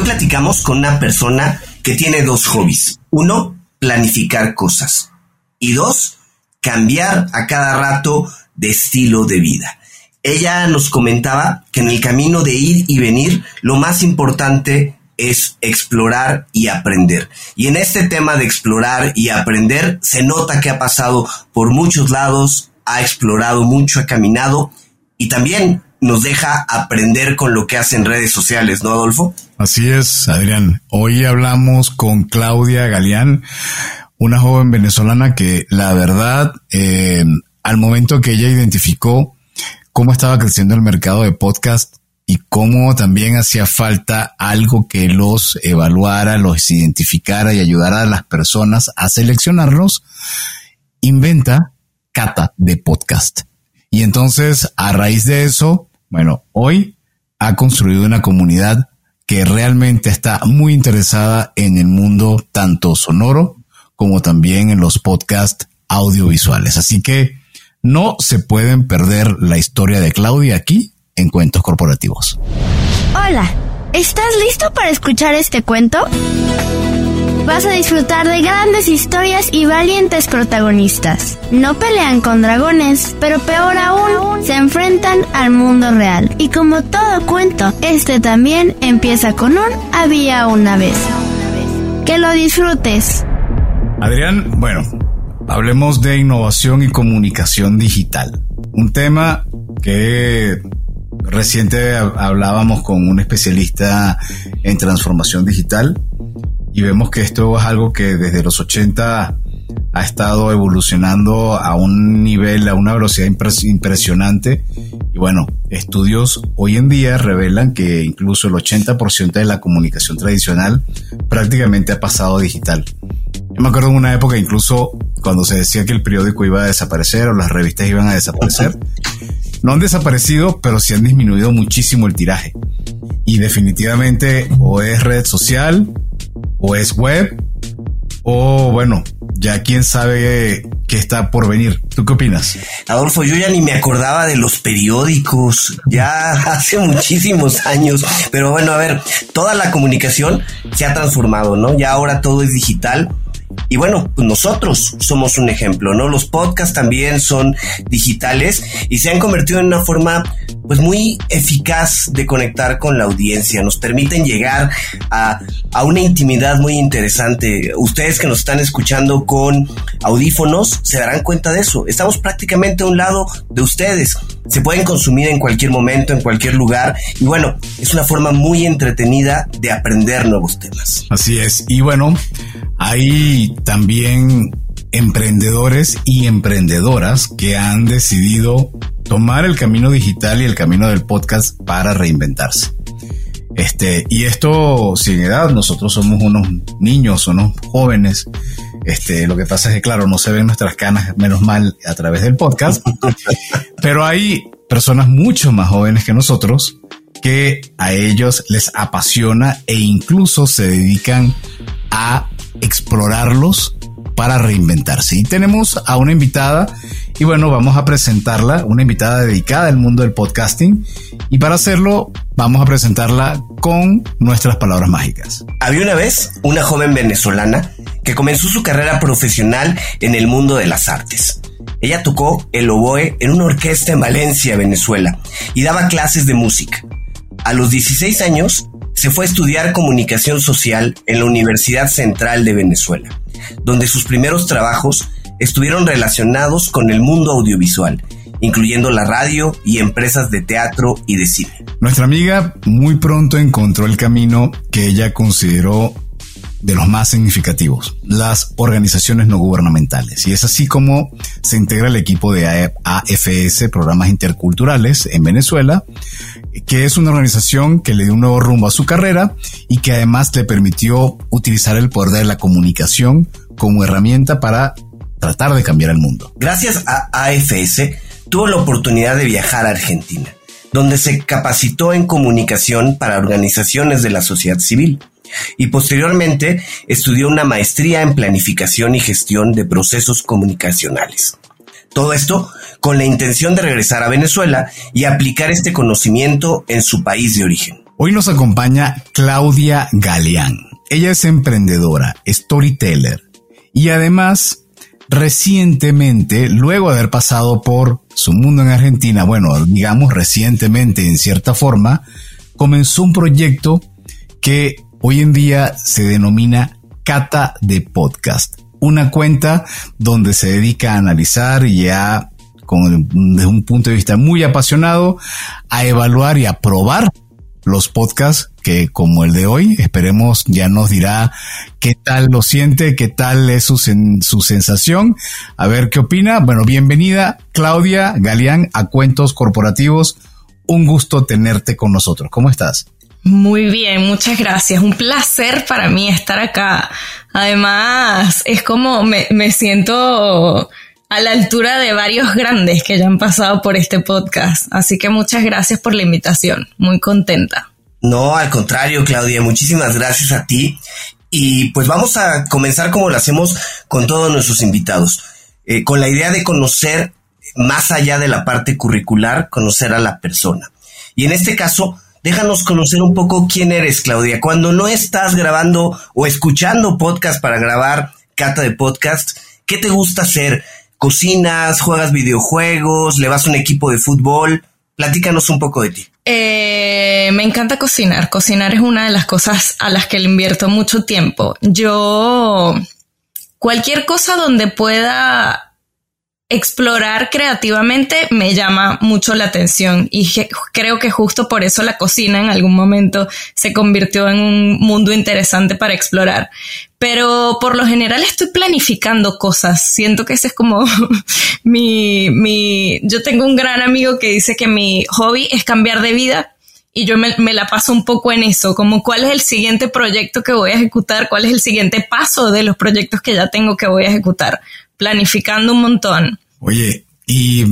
Hoy platicamos con una persona que tiene dos hobbies. Uno, planificar cosas. Y dos, cambiar a cada rato de estilo de vida. Ella nos comentaba que en el camino de ir y venir, lo más importante es explorar y aprender. Y en este tema de explorar y aprender, se nota que ha pasado por muchos lados, ha explorado mucho, ha caminado y también nos deja aprender con lo que hace en redes sociales, ¿no, Adolfo? Así es, Adrián. Hoy hablamos con Claudia Galeán, una joven venezolana que la verdad, eh, al momento que ella identificó cómo estaba creciendo el mercado de podcast y cómo también hacía falta algo que los evaluara, los identificara y ayudara a las personas a seleccionarlos, inventa Cata de Podcast. Y entonces, a raíz de eso, bueno, hoy ha construido una comunidad que realmente está muy interesada en el mundo tanto sonoro como también en los podcasts audiovisuales. Así que no se pueden perder la historia de Claudia aquí en Cuentos Corporativos. Hola, ¿estás listo para escuchar este cuento? Vas a disfrutar de grandes historias y valientes protagonistas. No pelean con dragones, pero peor aún, se enfrentan al mundo real. Y como todo cuento, este también empieza con un había una vez. Que lo disfrutes. Adrián, bueno, hablemos de innovación y comunicación digital. Un tema que reciente hablábamos con un especialista en transformación digital y vemos que esto es algo que desde los 80 ha estado evolucionando a un nivel, a una velocidad impresionante. Y bueno, estudios hoy en día revelan que incluso el 80% de la comunicación tradicional prácticamente ha pasado digital. Yo me acuerdo en una época incluso cuando se decía que el periódico iba a desaparecer o las revistas iban a desaparecer. No han desaparecido, pero sí han disminuido muchísimo el tiraje. Y definitivamente o es red social o es web, o bueno, ya quién sabe qué está por venir. ¿Tú qué opinas? Adolfo, yo ya ni me acordaba de los periódicos, ya hace muchísimos años, pero bueno, a ver, toda la comunicación se ha transformado, ¿no? Ya ahora todo es digital y bueno, pues nosotros somos un ejemplo, ¿no? Los podcasts también son digitales y se han convertido en una forma pues muy eficaz de conectar con la audiencia. Nos permiten llegar a, a una intimidad muy interesante. Ustedes que nos están escuchando con audífonos se darán cuenta de eso. Estamos prácticamente a un lado de ustedes. Se pueden consumir en cualquier momento, en cualquier lugar. Y bueno, es una forma muy entretenida de aprender nuevos temas. Así es. Y bueno, hay también emprendedores y emprendedoras que han decidido tomar el camino digital y el camino del podcast para reinventarse. Este, y esto sin edad, nosotros somos unos niños, unos jóvenes. Este, lo que pasa es que, claro, no se ven nuestras canas, menos mal, a través del podcast. pero hay personas mucho más jóvenes que nosotros que a ellos les apasiona e incluso se dedican a explorarlos para reinventarse. Y tenemos a una invitada y bueno, vamos a presentarla, una invitada dedicada al mundo del podcasting. Y para hacerlo, vamos a presentarla con nuestras palabras mágicas. Había una vez una joven venezolana que comenzó su carrera profesional en el mundo de las artes. Ella tocó el oboe en una orquesta en Valencia, Venezuela, y daba clases de música. A los 16 años, se fue a estudiar comunicación social en la Universidad Central de Venezuela, donde sus primeros trabajos estuvieron relacionados con el mundo audiovisual, incluyendo la radio y empresas de teatro y de cine. Nuestra amiga muy pronto encontró el camino que ella consideró de los más significativos, las organizaciones no gubernamentales. Y es así como se integra el equipo de AFS, Programas Interculturales, en Venezuela, que es una organización que le dio un nuevo rumbo a su carrera y que además le permitió utilizar el poder de la comunicación como herramienta para tratar de cambiar el mundo. Gracias a AFS, tuvo la oportunidad de viajar a Argentina, donde se capacitó en comunicación para organizaciones de la sociedad civil y posteriormente estudió una maestría en planificación y gestión de procesos comunicacionales. Todo esto con la intención de regresar a Venezuela y aplicar este conocimiento en su país de origen. Hoy nos acompaña Claudia Galeán. Ella es emprendedora, storyteller y además recientemente, luego de haber pasado por su mundo en Argentina, bueno, digamos recientemente en cierta forma, comenzó un proyecto que hoy en día se denomina Cata de Podcast. Una cuenta donde se dedica a analizar y a, con, desde un punto de vista muy apasionado, a evaluar y a probar los podcasts que como el de hoy, esperemos ya nos dirá qué tal lo siente, qué tal es su, su sensación, a ver qué opina. Bueno, bienvenida Claudia Galeán a Cuentos Corporativos. Un gusto tenerte con nosotros. ¿Cómo estás? Muy bien, muchas gracias. Un placer para mí estar acá. Además, es como me, me siento a la altura de varios grandes que ya han pasado por este podcast. Así que muchas gracias por la invitación. Muy contenta. No, al contrario, Claudia, muchísimas gracias a ti. Y pues vamos a comenzar como lo hacemos con todos nuestros invitados, eh, con la idea de conocer más allá de la parte curricular, conocer a la persona. Y en este caso, déjanos conocer un poco quién eres, Claudia. Cuando no estás grabando o escuchando podcast para grabar cata de podcast, ¿qué te gusta hacer? ¿Cocinas? ¿Juegas videojuegos? ¿Le vas a un equipo de fútbol? Platícanos un poco de ti. Eh, me encanta cocinar. Cocinar es una de las cosas a las que le invierto mucho tiempo. Yo, cualquier cosa donde pueda explorar creativamente me llama mucho la atención y creo que justo por eso la cocina en algún momento se convirtió en un mundo interesante para explorar. Pero por lo general estoy planificando cosas. Siento que ese es como mi, mi, yo tengo un gran amigo que dice que mi hobby es cambiar de vida y yo me, me, la paso un poco en eso, como cuál es el siguiente proyecto que voy a ejecutar, cuál es el siguiente paso de los proyectos que ya tengo que voy a ejecutar planificando un montón. Oye, y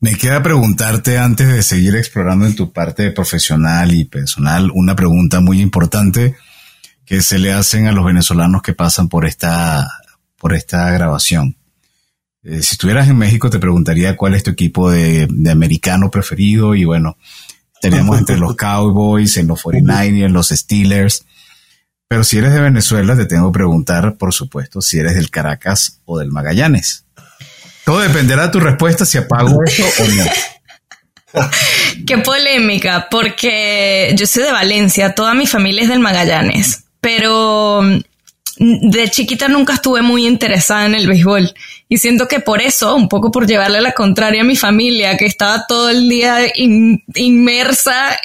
me queda preguntarte antes de seguir explorando en tu parte profesional y personal una pregunta muy importante que se le hacen a los venezolanos que pasan por esta, por esta grabación. Eh, si estuvieras en México te preguntaría cuál es tu equipo de, de americano preferido y bueno, estaríamos entre los Cowboys, en los 49ers, los Steelers. Pero si eres de Venezuela, te tengo que preguntar, por supuesto, si eres del Caracas o del Magallanes. Todo dependerá de tu respuesta si apago eso o no. Qué polémica, porque yo soy de Valencia, toda mi familia es del Magallanes, pero de chiquita nunca estuve muy interesada en el béisbol y siento que por eso, un poco por llevarle la contraria a mi familia, que estaba todo el día inmersa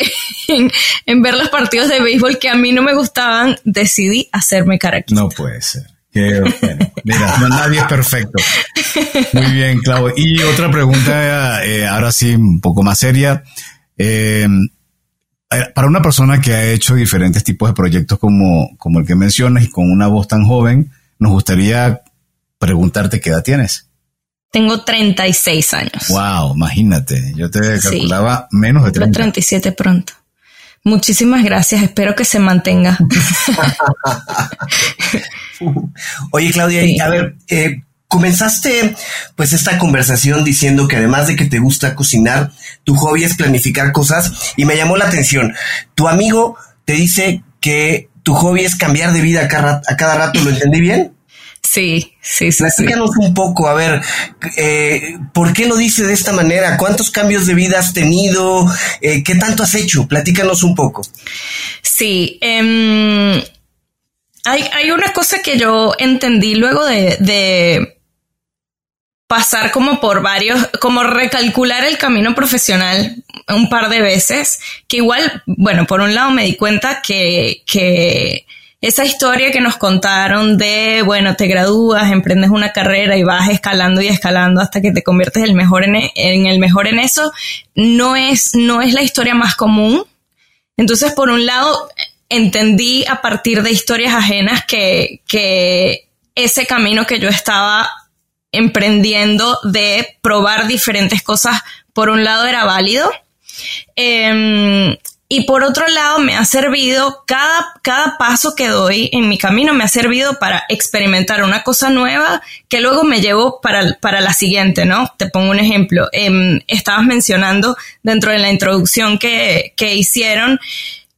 en, ver los partidos de béisbol que a mí no me gustaban, decidí hacerme carácter. No puede ser. Mira, nadie es perfecto. Muy bien, Clau. Y otra pregunta, eh, ahora sí, un poco más seria. Eh, para una persona que ha hecho diferentes tipos de proyectos como, como el que mencionas y con una voz tan joven, nos gustaría preguntarte qué edad tienes. Tengo 36 años. Wow, imagínate. Yo te calculaba menos de 30. 37 pronto. Muchísimas gracias. Espero que se mantenga. Oye, Claudia, a ver, eh, comenzaste pues esta conversación diciendo que además de que te gusta cocinar, tu hobby es planificar cosas y me llamó la atención. Tu amigo te dice que tu hobby es cambiar de vida a cada, rato, ¿lo entendí bien? Sí, sí, sí. Platícanos un poco, a ver, eh, ¿por qué lo dice de esta manera? ¿Cuántos cambios de vida has tenido? Eh, ¿Qué tanto has hecho? Platícanos un poco. Sí, eh, hay, hay, una cosa que yo entendí luego de, de pasar como por varios, como recalcular el camino profesional un par de veces, que igual, bueno, por un lado me di cuenta que, que esa historia que nos contaron de, bueno, te gradúas, emprendes una carrera y vas escalando y escalando hasta que te conviertes el mejor en, en el mejor en eso, no es, no es la historia más común. Entonces, por un lado, entendí a partir de historias ajenas que, que ese camino que yo estaba emprendiendo de probar diferentes cosas, por un lado era válido. Em, y por otro lado, me ha servido, cada, cada paso que doy en mi camino me ha servido para experimentar una cosa nueva que luego me llevo para, para la siguiente, ¿no? Te pongo un ejemplo. Em, estabas mencionando dentro de la introducción que, que hicieron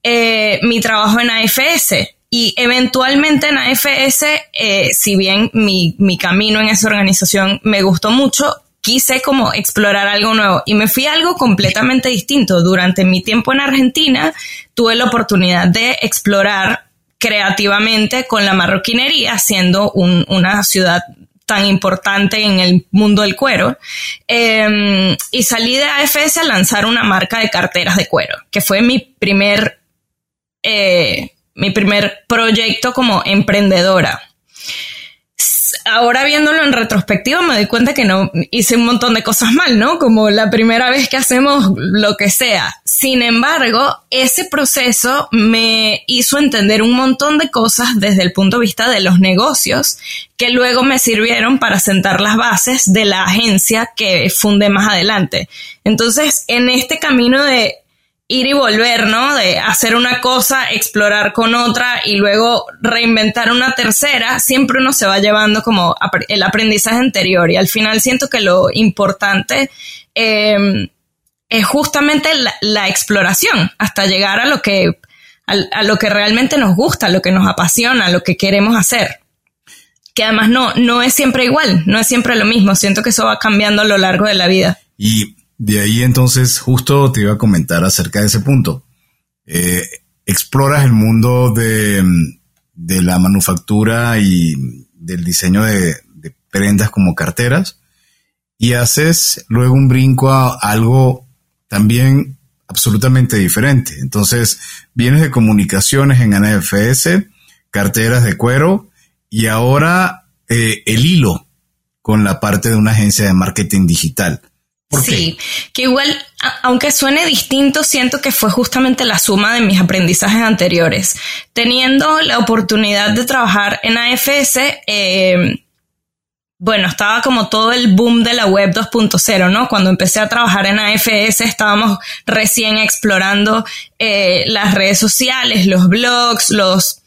eh, mi trabajo en AFS. Y eventualmente en AFS, eh, si bien mi, mi camino en esa organización me gustó mucho, quise como explorar algo nuevo y me fui a algo completamente distinto. Durante mi tiempo en Argentina tuve la oportunidad de explorar creativamente con la marroquinería, siendo una ciudad tan importante en el mundo del cuero. Em, y salí de AFS a lanzar una marca de carteras de cuero, que fue mi primer, eh, mi primer proyecto como emprendedora ahora viéndolo en retrospectiva me doy cuenta que no hice un montón de cosas mal, ¿no? Como la primera vez que hacemos lo que sea. Sin embargo, ese proceso me hizo entender un montón de cosas desde el punto de vista de los negocios que luego me sirvieron para sentar las bases de la agencia que fundé más adelante. Entonces, en este camino de ir y volver, ¿no? De hacer una cosa, explorar con otra y luego reinventar una tercera, siempre uno se va llevando como el aprendizaje anterior y al final siento que lo importante em, es justamente la, exploración hasta llegar a lo que a, lo que realmente nos gusta, a lo que nos apasiona, a lo que queremos hacer. Que además no, no es siempre igual, no es siempre lo mismo. Siento que eso va cambiando a lo largo de la vida. De ahí entonces justo te iba a comentar acerca de ese punto. Eh, exploras el mundo de, la manufactura y del diseño de, prendas como carteras y haces luego un brinco a algo también absolutamente diferente. Entonces, vienes de comunicaciones en NFS, carteras de cuero y ahora eh, el hilo con la parte de una agencia de marketing digital sí, que igual, aunque suene distinto, siento que fue justamente la suma de mis aprendizajes anteriores. Teniendo la oportunidad de trabajar en AFS, eh, bueno, estaba como todo el boom de la web 2.0, ¿no? Cuando empecé a trabajar en AFS estábamos recién explorando eh, las redes sociales, los blogs, los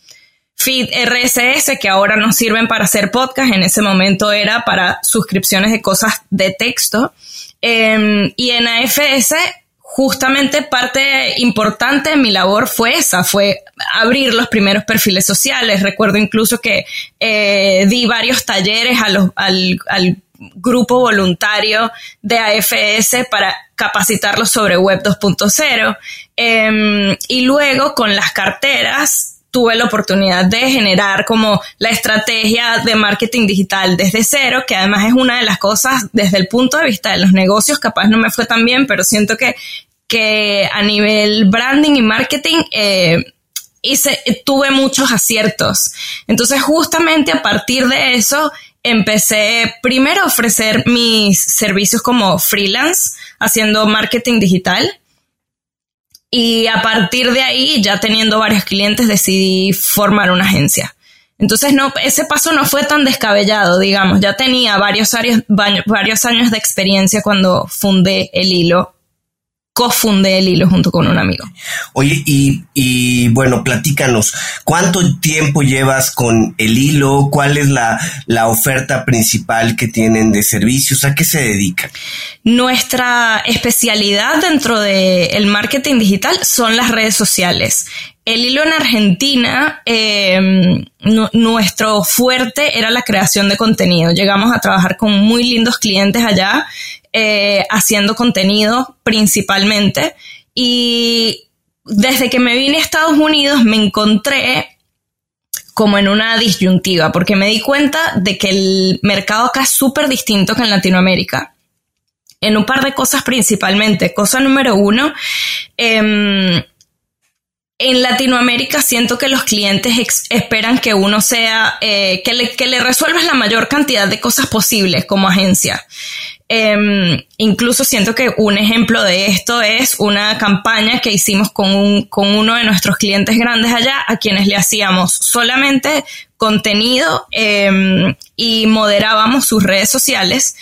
feed RSS que ahora nos sirven para hacer podcast. En ese momento era para suscripciones de cosas de texto. Em, y en AFS, justamente parte importante de mi labor fue esa, fue abrir los primeros perfiles sociales. Recuerdo incluso que eh, di varios talleres al, al grupo voluntario de AFS para capacitarlos sobre Web 2.0. Em, y luego con las carteras tuve la oportunidad de generar como la estrategia de marketing digital desde cero, que además es una de las cosas desde el punto de vista de los negocios, capaz no me fue tan bien, pero siento que, que a nivel branding y marketing eh, hice, tuve muchos aciertos. Entonces justamente a partir de eso empecé primero a ofrecer mis servicios como freelance haciendo marketing digital y a partir de ahí, ya teniendo varios clientes, decidí formar una agencia. Entonces, no, ese paso no fue tan descabellado, digamos. Ya tenía varios años, varios años de experiencia cuando fundé el hilo cofundé el hilo junto con un amigo. Oye, y, y, bueno, platícanos, ¿cuánto tiempo llevas con el hilo? ¿Cuál es la, la oferta principal que tienen de servicios? ¿A qué se dedican? Nuestra especialidad dentro del marketing digital son las redes sociales. El hilo en Argentina, em, nuestro fuerte era la creación de contenido. Llegamos a trabajar con muy lindos clientes allá eh, haciendo contenido principalmente. Y desde que me vine a Estados Unidos me encontré como en una disyuntiva, porque me di cuenta de que el mercado acá es súper distinto que en Latinoamérica. En un par de cosas principalmente. Cosa número uno, em, en Latinoamérica siento que los clientes esperan que uno sea, eh, que, le, que le resuelvas la mayor cantidad de cosas posibles como agencia. Em, incluso siento que un ejemplo de esto es una campaña que hicimos con, un, con uno de nuestros clientes grandes allá, a quienes le hacíamos solamente contenido em, y moderábamos sus redes sociales.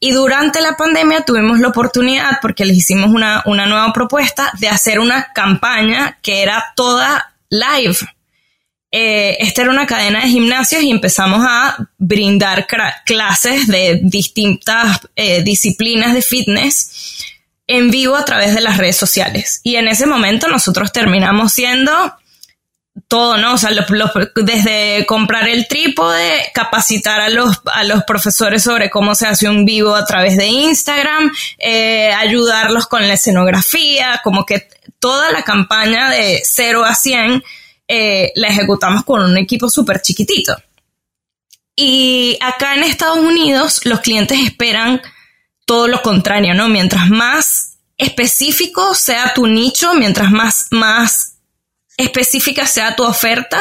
Y durante la pandemia tuvimos la oportunidad, porque les hicimos una, una nueva propuesta, de hacer una campaña que era toda live eh, esta era una cadena de gimnasios y empezamos a brindar clases de distintas eh, disciplinas de fitness en vivo a través de las redes sociales. Y en ese momento nosotros terminamos siendo todo, ¿no? O sea, desde comprar el trípode, capacitar a los, a los profesores sobre cómo se hace un vivo a través de Instagram, eh, ayudarlos con la escenografía, como que toda la campaña de 0 a 100 eh, la ejecutamos con un equipo súper chiquitito. Y acá en Estados Unidos los clientes esperan todo lo contrario, ¿no? Mientras más específico sea tu nicho, mientras más, más específica sea tu oferta,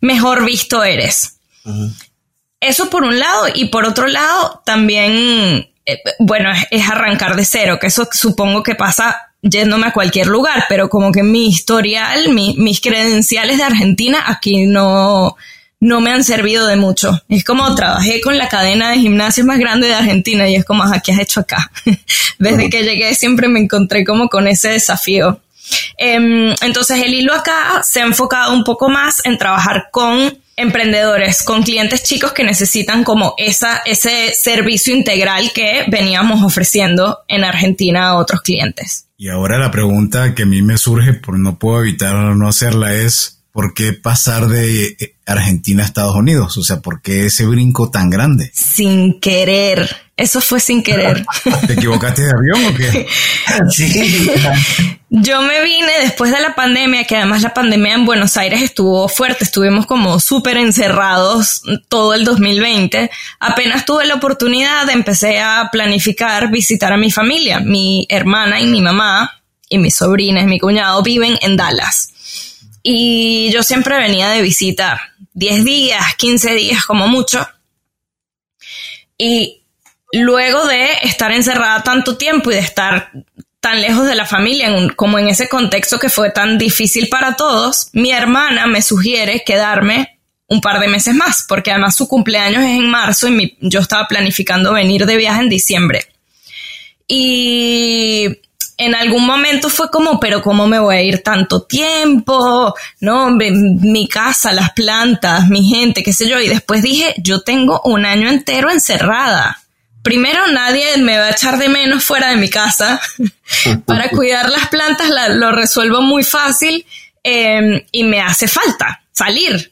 mejor visto eres. Eso por un lado y por otro lado también, eh, bueno, es, arrancar de cero, que eso supongo que pasa yéndome a cualquier lugar, pero como que mi historial, mis credenciales de Argentina aquí no, no me han servido de mucho. Es como trabajé con la cadena de gimnasios más grande de Argentina y es como, ¿qué has hecho acá? Desde que llegué siempre me encontré como con ese desafío. Em, entonces el hilo acá se ha enfocado un poco más en trabajar con emprendedores, con clientes chicos que necesitan como esa, ese servicio integral que veníamos ofreciendo en Argentina a otros clientes. Y ahora la pregunta que a mí me surge, por no puedo evitar no hacerla, es ¿por qué pasar de eh, Argentina a Estados Unidos? O sea, ¿por qué ese brinco tan grande? Sin querer. Eso fue sin querer. ¿Te equivocaste de avión o qué? Sí. Yo me vine después de la pandemia, que además la pandemia en Buenos Aires estuvo fuerte, estuvimos como súper encerrados todo el 2020. Apenas tuve la oportunidad, empecé a planificar visitar a mi familia. Mi hermana y mi mamá y mis sobrinas y mi cuñado viven en Dallas. Y yo siempre venía de visita 10 días, 15 días como mucho. Y luego de estar encerrada tanto tiempo y de estar tan lejos de la familia, como en ese contexto que fue tan difícil para todos, mi hermana me sugiere quedarme un par de meses más, porque además su cumpleaños es en marzo y yo estaba planificando venir de viaje en diciembre. Y en algún momento fue como, pero ¿cómo me voy a ir tanto tiempo? No, mi casa, las plantas, mi gente, qué sé yo. Y después dije, yo tengo un año entero encerrada primero nadie me va a echar de menos fuera de mi casa. Para cuidar las plantas lo resuelvo muy fácil em, y me hace falta salir.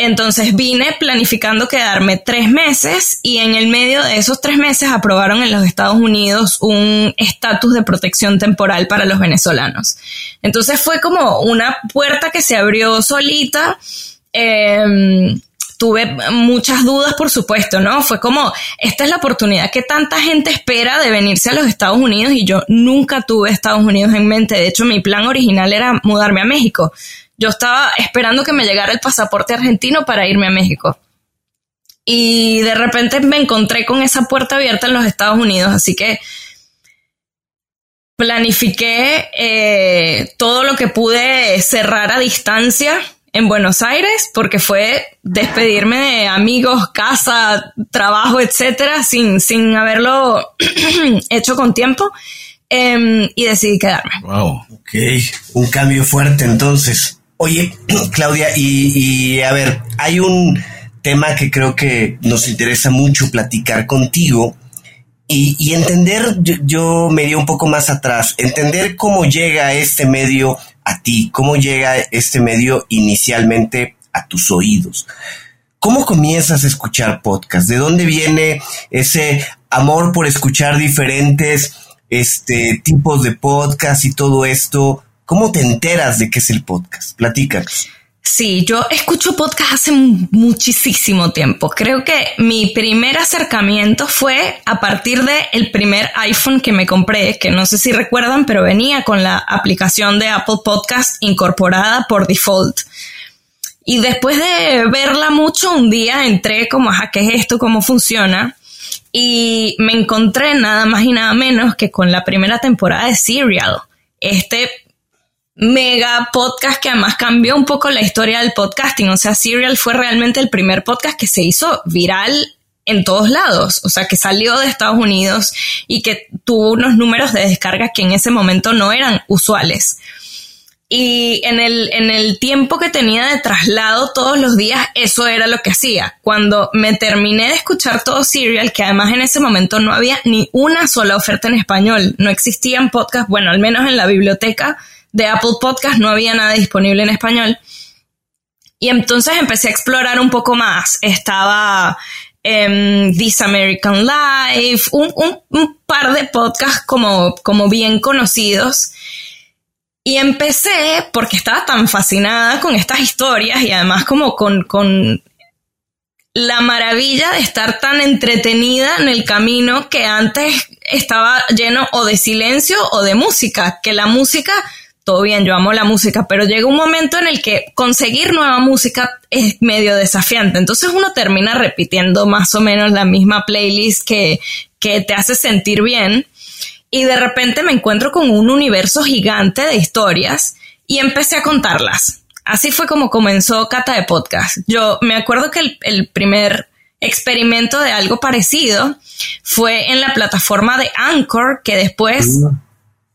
Entonces vine planificando quedarme tres meses y en el medio de esos tres meses aprobaron en los Estados Unidos un estatus de protección temporal para los venezolanos. Entonces fue como una puerta que se abrió solita. Eh, tuve muchas dudas, por supuesto, ¿no? Fue como, esta es la oportunidad que tanta gente espera de venirse a los Estados Unidos y yo nunca tuve Estados Unidos en mente. De hecho, mi plan original era mudarme a México. Yo estaba esperando que me llegara el pasaporte argentino para irme a México. Y de repente me encontré con esa puerta abierta en los Estados Unidos, así que planifiqué eh, todo lo que pude cerrar a distancia en Buenos Aires porque fue despedirme de amigos, casa, trabajo, etcétera, sin, sin haberlo hecho con tiempo em, y decidí quedarme. Wow, ok, un cambio fuerte entonces. Oye, Claudia, y, a ver, hay un tema que creo que nos interesa mucho platicar contigo. Y, y entender, yo, yo, me dio un poco más atrás, entender cómo llega este medio a ti? ¿Cómo llega este medio inicialmente a tus oídos? ¿Cómo comienzas a escuchar podcast? ¿De dónde viene ese amor por escuchar diferentes este, tipos de podcast y todo esto? ¿Cómo te enteras de qué es el podcast? Platícanos. Sí, yo escucho podcast hace muchísimo tiempo. Creo que mi primer acercamiento fue a partir de el primer iPhone que me compré, que no sé si recuerdan, pero venía con la aplicación de Apple Podcast incorporada por default. Y después de verla mucho, un día entré como, a ¿qué es esto? ¿Cómo funciona? Y me encontré nada más y nada menos que con la primera temporada de Serial. Este mega podcast que además cambió un poco la historia del podcasting. O sea, Serial fue realmente el primer podcast que se hizo viral en todos lados, o sea, que salió de Estados Unidos y que tuvo unos números de descarga que en ese momento no eran usuales. y en el, en el tiempo que tenía de traslado todos los días, eso era lo que hacía. Cuando me terminé de escuchar todo Serial, que además en ese momento no había ni una sola oferta en español, no existían podcasts, bueno, al menos en la biblioteca de Apple Podcast no había nada disponible en español. Y entonces empecé a explorar un poco más. Estaba eh, This American Life, un, un, un, par de podcasts como, como bien conocidos. Y empecé porque estaba tan fascinada con estas historias y además como con, con la maravilla de estar tan entretenida en el camino que antes estaba lleno o de silencio o de música, que la música, todo bien, yo amo la música, pero llega un momento en el que conseguir nueva música es medio desafiante. Entonces uno termina repitiendo más o menos la misma playlist que, que te hace sentir bien y de repente me encuentro con un universo gigante de historias y empecé a contarlas. Así fue como comenzó Cata de Podcast. Yo me acuerdo que el, primer experimento de algo parecido fue en la plataforma de Anchor, que después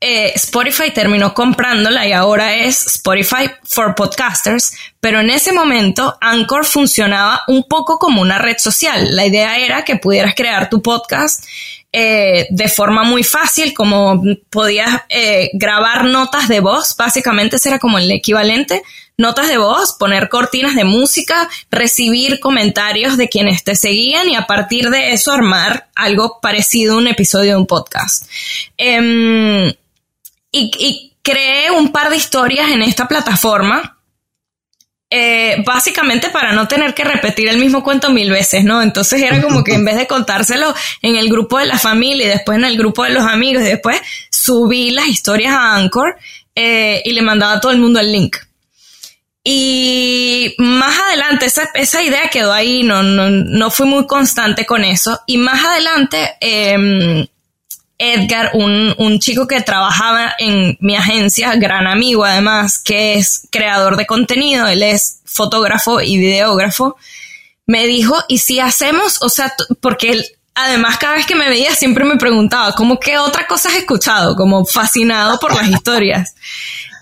eh, Spotify terminó comprándola y ahora es Spotify for Podcasters, pero en ese momento Anchor funcionaba un poco como una red social. La idea era que pudieras crear tu podcast eh, de forma muy fácil, como podías eh, grabar notas de voz, básicamente ese era como el equivalente, notas de voz, poner cortinas de música, recibir comentarios de quienes te seguían y a partir de eso armar algo parecido a un episodio de un podcast. Em, y, y creé un par de historias en esta plataforma eh, básicamente para no tener que repetir el mismo cuento mil veces, ¿no? Entonces era como que en vez de contárselo en el grupo de la familia y después en el grupo de los amigos y después subí las historias a Anchor eh, y le mandaba a todo el mundo el link. Y más adelante, esa, esa idea quedó ahí, no, no, no fui muy constante con eso. Y más adelante, eh, Edgar, un, un, chico que trabajaba en mi agencia, gran amigo además, que es creador de contenido, él es fotógrafo y videógrafo, me dijo, ¿y si hacemos? O sea, porque él, además cada vez que me veía siempre me preguntaba, ¿cómo qué otra cosa has escuchado? Como fascinado por las historias.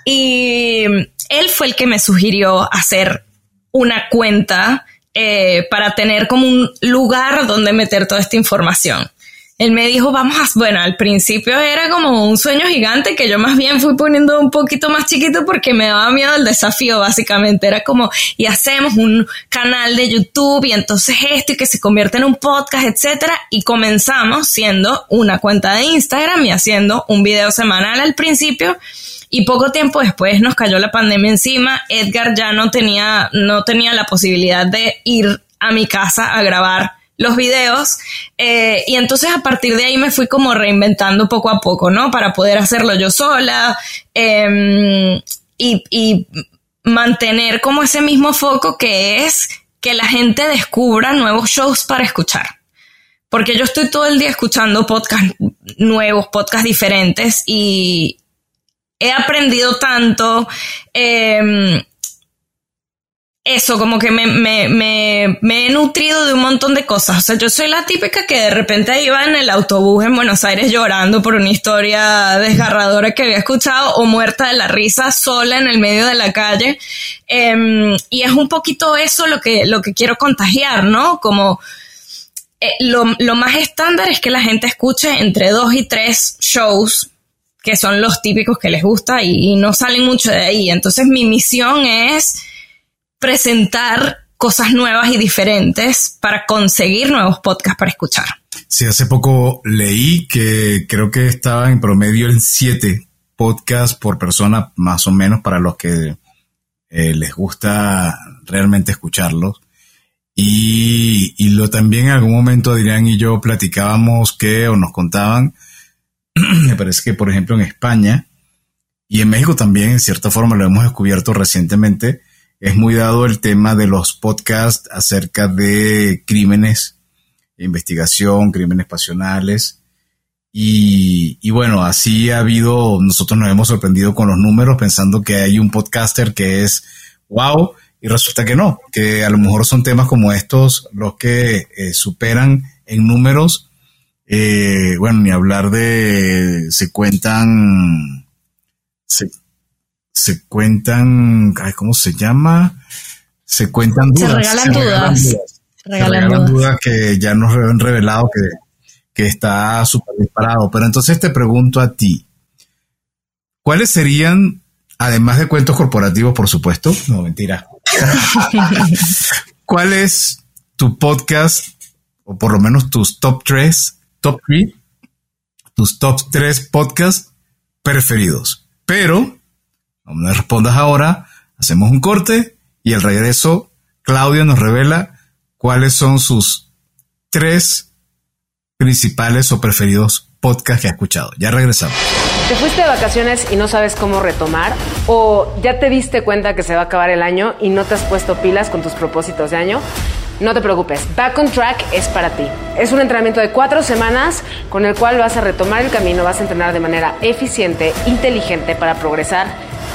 Y él fue el que me sugirió hacer una cuenta eh, para tener como un lugar donde meter toda esta información él me dijo, vamos a, bueno, al principio era como un sueño gigante que yo más bien fui poniendo un poquito más chiquito porque me daba miedo el desafío, básicamente. Era como, y hacemos un canal de YouTube y entonces esto y que se convierte en un podcast, etcétera. Y comenzamos siendo una cuenta de Instagram y haciendo un video semanal al principio. Y poco tiempo después nos cayó la pandemia encima. Edgar ya no tenía, no tenía la posibilidad de ir a mi casa a grabar los videos. Eh, y entonces a partir de ahí me fui como reinventando poco a poco, ¿no? Para poder hacerlo yo sola em, y, y mantener como ese mismo foco que es que la gente descubra nuevos shows para escuchar. Porque yo estoy todo el día escuchando podcasts nuevos, podcasts diferentes y he aprendido tanto. Eh, eso, como que me, me, me, he nutrido de un montón de cosas. O sea, yo soy la típica que de repente iba en el autobús en Buenos Aires llorando por una historia desgarradora que había escuchado o muerta de la risa sola en el medio de la calle. Eh, y es un poquito eso lo que, lo que quiero contagiar, ¿no? Como eh, lo, lo más estándar es que la gente escuche entre dos y tres shows que son los típicos que les gusta y no salen mucho de ahí. Entonces mi misión es presentar cosas nuevas y diferentes para conseguir nuevos podcasts para escuchar. Sí, hace poco leí que creo que estaba en promedio en siete podcasts por persona, más o menos, para los que eh, les gusta realmente escucharlos. Y, y, lo también en algún momento Adrián y yo platicábamos que o nos contaban, me parece que por ejemplo en España y en México también, en cierta forma lo hemos descubierto recientemente, es muy dado el tema de los podcasts acerca de crímenes, investigación, crímenes pasionales. Y, bueno, así ha habido, nosotros nos hemos sorprendido con los números pensando que hay un podcaster que es wow y resulta que no, que a lo mejor son temas como estos los que eh, superan en números. Eh, bueno, ni hablar de, se cuentan, se, se cuentan, ¿cómo se llama? Se cuentan dudas. Se regalan dudas. Se regalan dudas que ya nos han revelado que, que está súper disparado. Pero entonces te pregunto a ti, ¿cuáles serían, además de cuentos corporativos, por supuesto? No, mentira. ¿Cuál es tu podcast, o por lo menos tus top tres, top three, tus top tres podcasts preferidos? Pero, no respondas ahora, hacemos un corte y al regreso, Claudia nos revela cuáles son sus tres principales o preferidos podcasts que ha escuchado. Ya regresamos. ¿Te fuiste de vacaciones y no sabes cómo retomar? ¿O ya te diste cuenta que se va a acabar el año y no te has puesto pilas con tus propósitos de año? No te preocupes, Back on Track es para ti. Es un entrenamiento de cuatro semanas con el cual vas a retomar el camino, vas a entrenar de manera eficiente, inteligente para progresar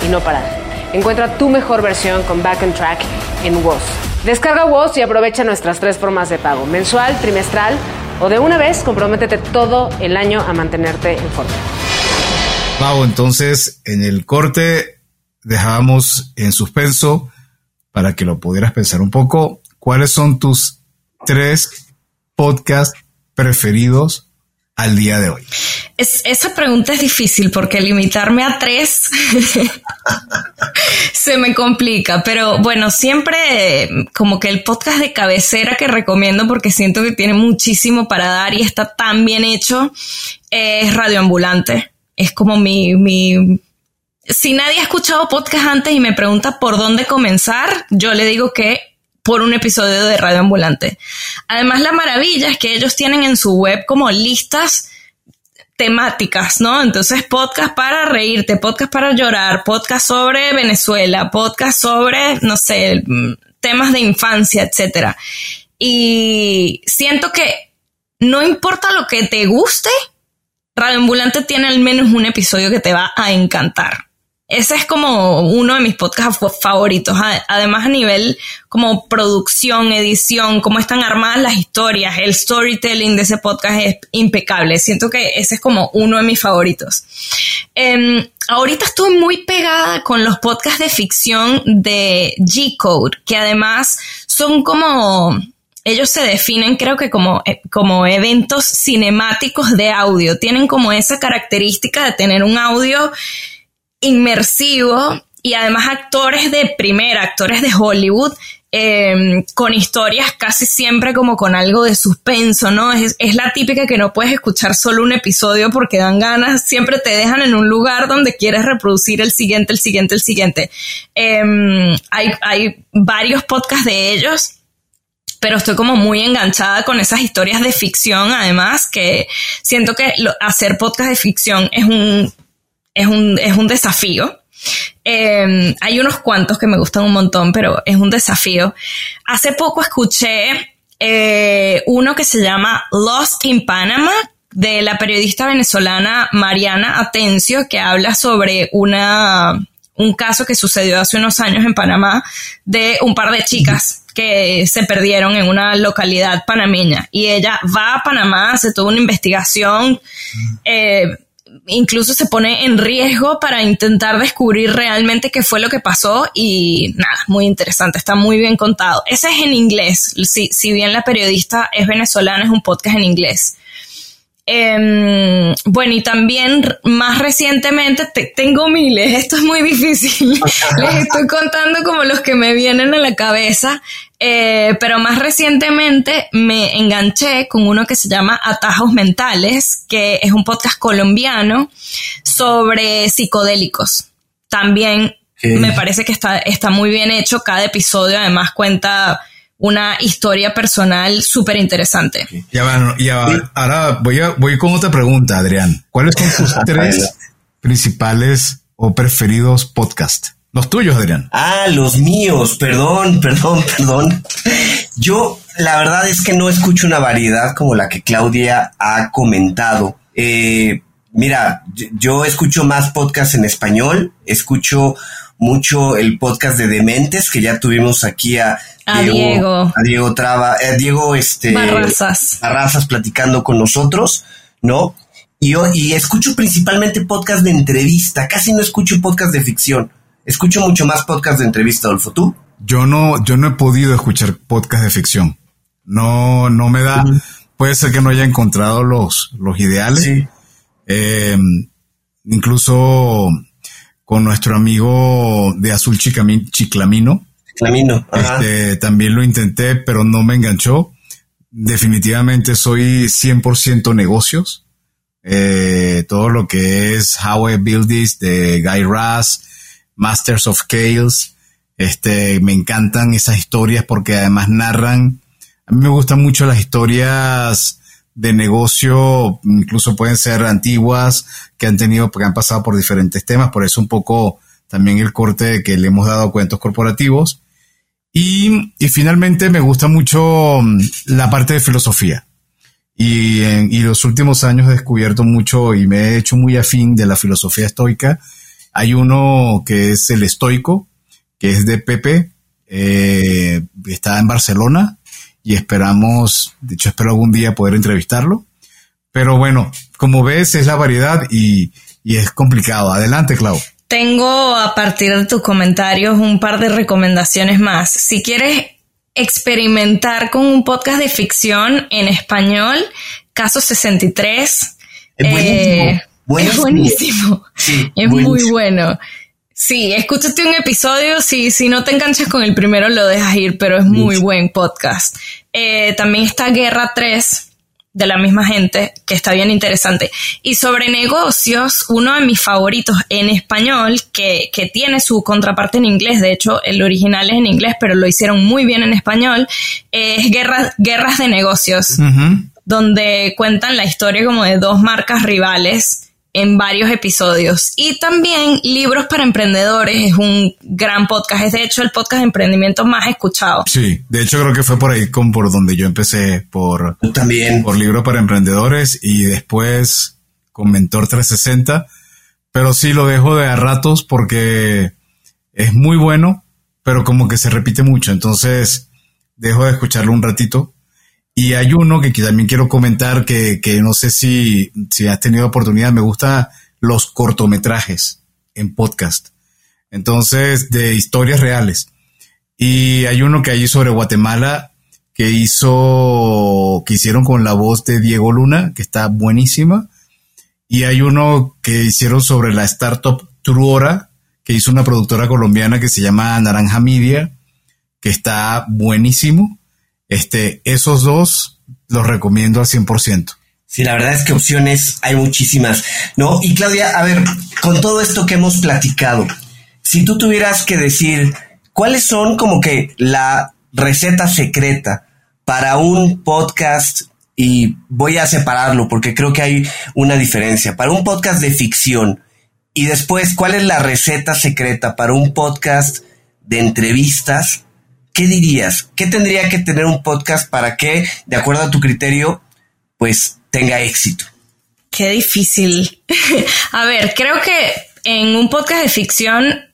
y no parar. Encuentra tu mejor versión con Back on Track en WOS. Descarga WOS y aprovecha nuestras tres formas de pago, mensual, trimestral o de una vez, comprométete todo el año a mantenerte en forma. Wow, entonces en el corte dejábamos en suspenso para que lo pudieras pensar un poco. ¿Cuáles son tus tres podcasts preferidos al día de hoy? esa pregunta es difícil porque limitarme a tres se me complica, pero bueno, siempre como que el podcast de cabecera que recomiendo porque siento que tiene muchísimo para dar y está tan bien hecho es Radioambulante. Es como mi, mi, si nadie ha escuchado podcast antes y me pregunta por dónde comenzar, yo le digo que por un episodio de Radio Ambulante. Además, la maravilla es que ellos tienen en su web como listas temáticas, ¿no? Entonces, podcast para reírte, podcast para llorar, podcast sobre Venezuela, podcast sobre, no sé, temas de infancia, etcétera. Y siento que no importa lo que te guste, Radio Ambulante tiene al menos un episodio que te va a encantar. Ese es como uno de mis podcasts favoritos. Además, a nivel como producción, edición, cómo están armadas las historias, el storytelling de ese podcast es impecable. Siento que ese es como uno de mis favoritos. Em, ahorita estoy muy pegada con los podcasts de ficción de G-Code, que además son como ellos se definen creo que como, eh, como eventos cinemáticos de audio. Tienen como esa característica de tener un audio inmersivo y además actores de primera, actores de Hollywood, em, con historias casi siempre como con algo de suspenso, ¿no? Es, la típica que no puedes escuchar solo un episodio porque dan ganas, siempre te dejan en un lugar donde quieres reproducir el siguiente, el siguiente, el siguiente. Em, hay, hay varios podcasts de ellos pero estoy como muy enganchada con esas historias de ficción, además, que siento que hacer podcast de ficción es un es un, es un desafío. Em, hay unos cuantos que me gustan un montón, pero es un desafío. Hace poco escuché eh, uno que se llama Lost in Panama de la periodista venezolana Mariana Atencio, que habla sobre una, un caso que sucedió hace unos años en Panamá de un par de chicas que se perdieron en una localidad panameña y ella va a Panamá, hace toda una investigación. Eh, incluso se pone en riesgo para intentar descubrir realmente qué fue lo que pasó y nada, muy interesante, está muy bien contado. Ese es en inglés, si, si bien la periodista es venezolana, es un podcast en inglés. Em, bueno, y también más recientemente tengo miles, esto es muy difícil. Les estoy contando como los que me vienen a la cabeza, eh, pero más recientemente me enganché con uno que se llama Atajos Mentales, que es un podcast colombiano sobre psicodélicos. También me parece que está, está muy bien hecho. Cada episodio además cuenta una historia personal súper interesante. Ya va, ya va. Ahora voy, a, voy con otra pregunta, Adrián. ¿Cuáles son tus tres principales o preferidos podcasts? Los tuyos, Adrián. Ah, los míos. Perdón, perdón, perdón. Yo, la verdad es que no escucho una variedad como la que Claudia ha comentado. Eh, mira, yo escucho más podcasts en español, escucho mucho el podcast de Dementes, que ya tuvimos aquí a, Diego, a Diego Traba, eh, Diego este, Barrazas. Barrazas platicando con nosotros, ¿no? Y yo y escucho principalmente podcast de entrevista, casi no escucho podcast de ficción. Escucho mucho más podcast de entrevista, Adolfo. ¿Tú? Yo no, yo no he podido escuchar podcast de ficción. No, no me da. Puede ser que no haya encontrado los, los ideales. Sí. Eh, incluso con nuestro amigo de Azul Chiclamino. Este, también lo intenté, pero no me enganchó. Definitivamente soy 100% negocios. Eh, todo lo que es How I Build This de Guy Raz, Masters of Chaos. Este, me encantan esas historias porque además narran. A mí me gustan mucho las historias de negocio, incluso pueden ser antiguas, que han tenido, que han pasado por diferentes temas, por eso un poco también el corte que le hemos dado a cuentos corporativos. Y, finalmente me gusta mucho mm, la parte de filosofía. Y en y los últimos años he descubierto mucho y me he hecho muy afín de la filosofía estoica. Hay uno que es el estoico, que es de Pepe, eh, está en Barcelona y esperamos, de hecho espero algún día poder entrevistarlo. Pero bueno, como ves es la variedad y, y es complicado. Adelante, Clau. Tengo a partir de tus comentarios un par de recomendaciones más. Si quieres experimentar con un podcast de ficción en español, Caso 63. Es buenísimo. buenísimo. Es buenísimo. Sí, es buenísimo. muy bueno. Sí, escúchate un episodio, si, si no te enganchas con el primero lo dejas ir, pero es muy buen podcast. Eh, también está Guerra 3 de la misma gente, que está bien interesante. Y sobre negocios, uno de mis favoritos en español, que, que tiene su contraparte en inglés, de hecho el original es en inglés, pero lo hicieron muy bien en español, es Guerras, Guerras de Negocios, donde cuentan la historia como de dos marcas rivales en varios episodios. Y también Libros para Emprendedores es un gran podcast. Es de hecho el podcast de emprendimiento más escuchado. Sí, de hecho creo que fue por ahí con, por donde yo empecé por, también. por Libro para Emprendedores y después con Mentor 360. Pero sí lo dejo de a ratos porque es muy bueno, pero como que se repite mucho. Entonces dejo de escucharlo un ratito y hay uno que, también quiero comentar que, que no sé si, si has tenido oportunidad. Me gusta los cortometrajes en podcast. Entonces, de historias reales. Y hay uno que hay sobre Guatemala que hizo, que hicieron con la voz de Diego Luna, que está buenísima. Y hay uno que hicieron sobre la startup Truora, que hizo una productora colombiana que se llama Naranja Media, que está buenísimo. Este, esos dos los recomiendo al 100%. Sí, la verdad es que opciones hay muchísimas, ¿no? Y Claudia, a ver, con todo esto que hemos platicado, si tú tuvieras que decir cuáles son como que la receta secreta para un podcast, y voy a separarlo porque creo que hay una diferencia, para un podcast de ficción, y después, ¿cuál es la receta secreta para un podcast de entrevistas? ¿Qué dirías? ¿Qué tendría que tener un podcast para que, de acuerdo a tu criterio, pues tenga éxito? Qué difícil. a ver, creo que en un podcast de ficción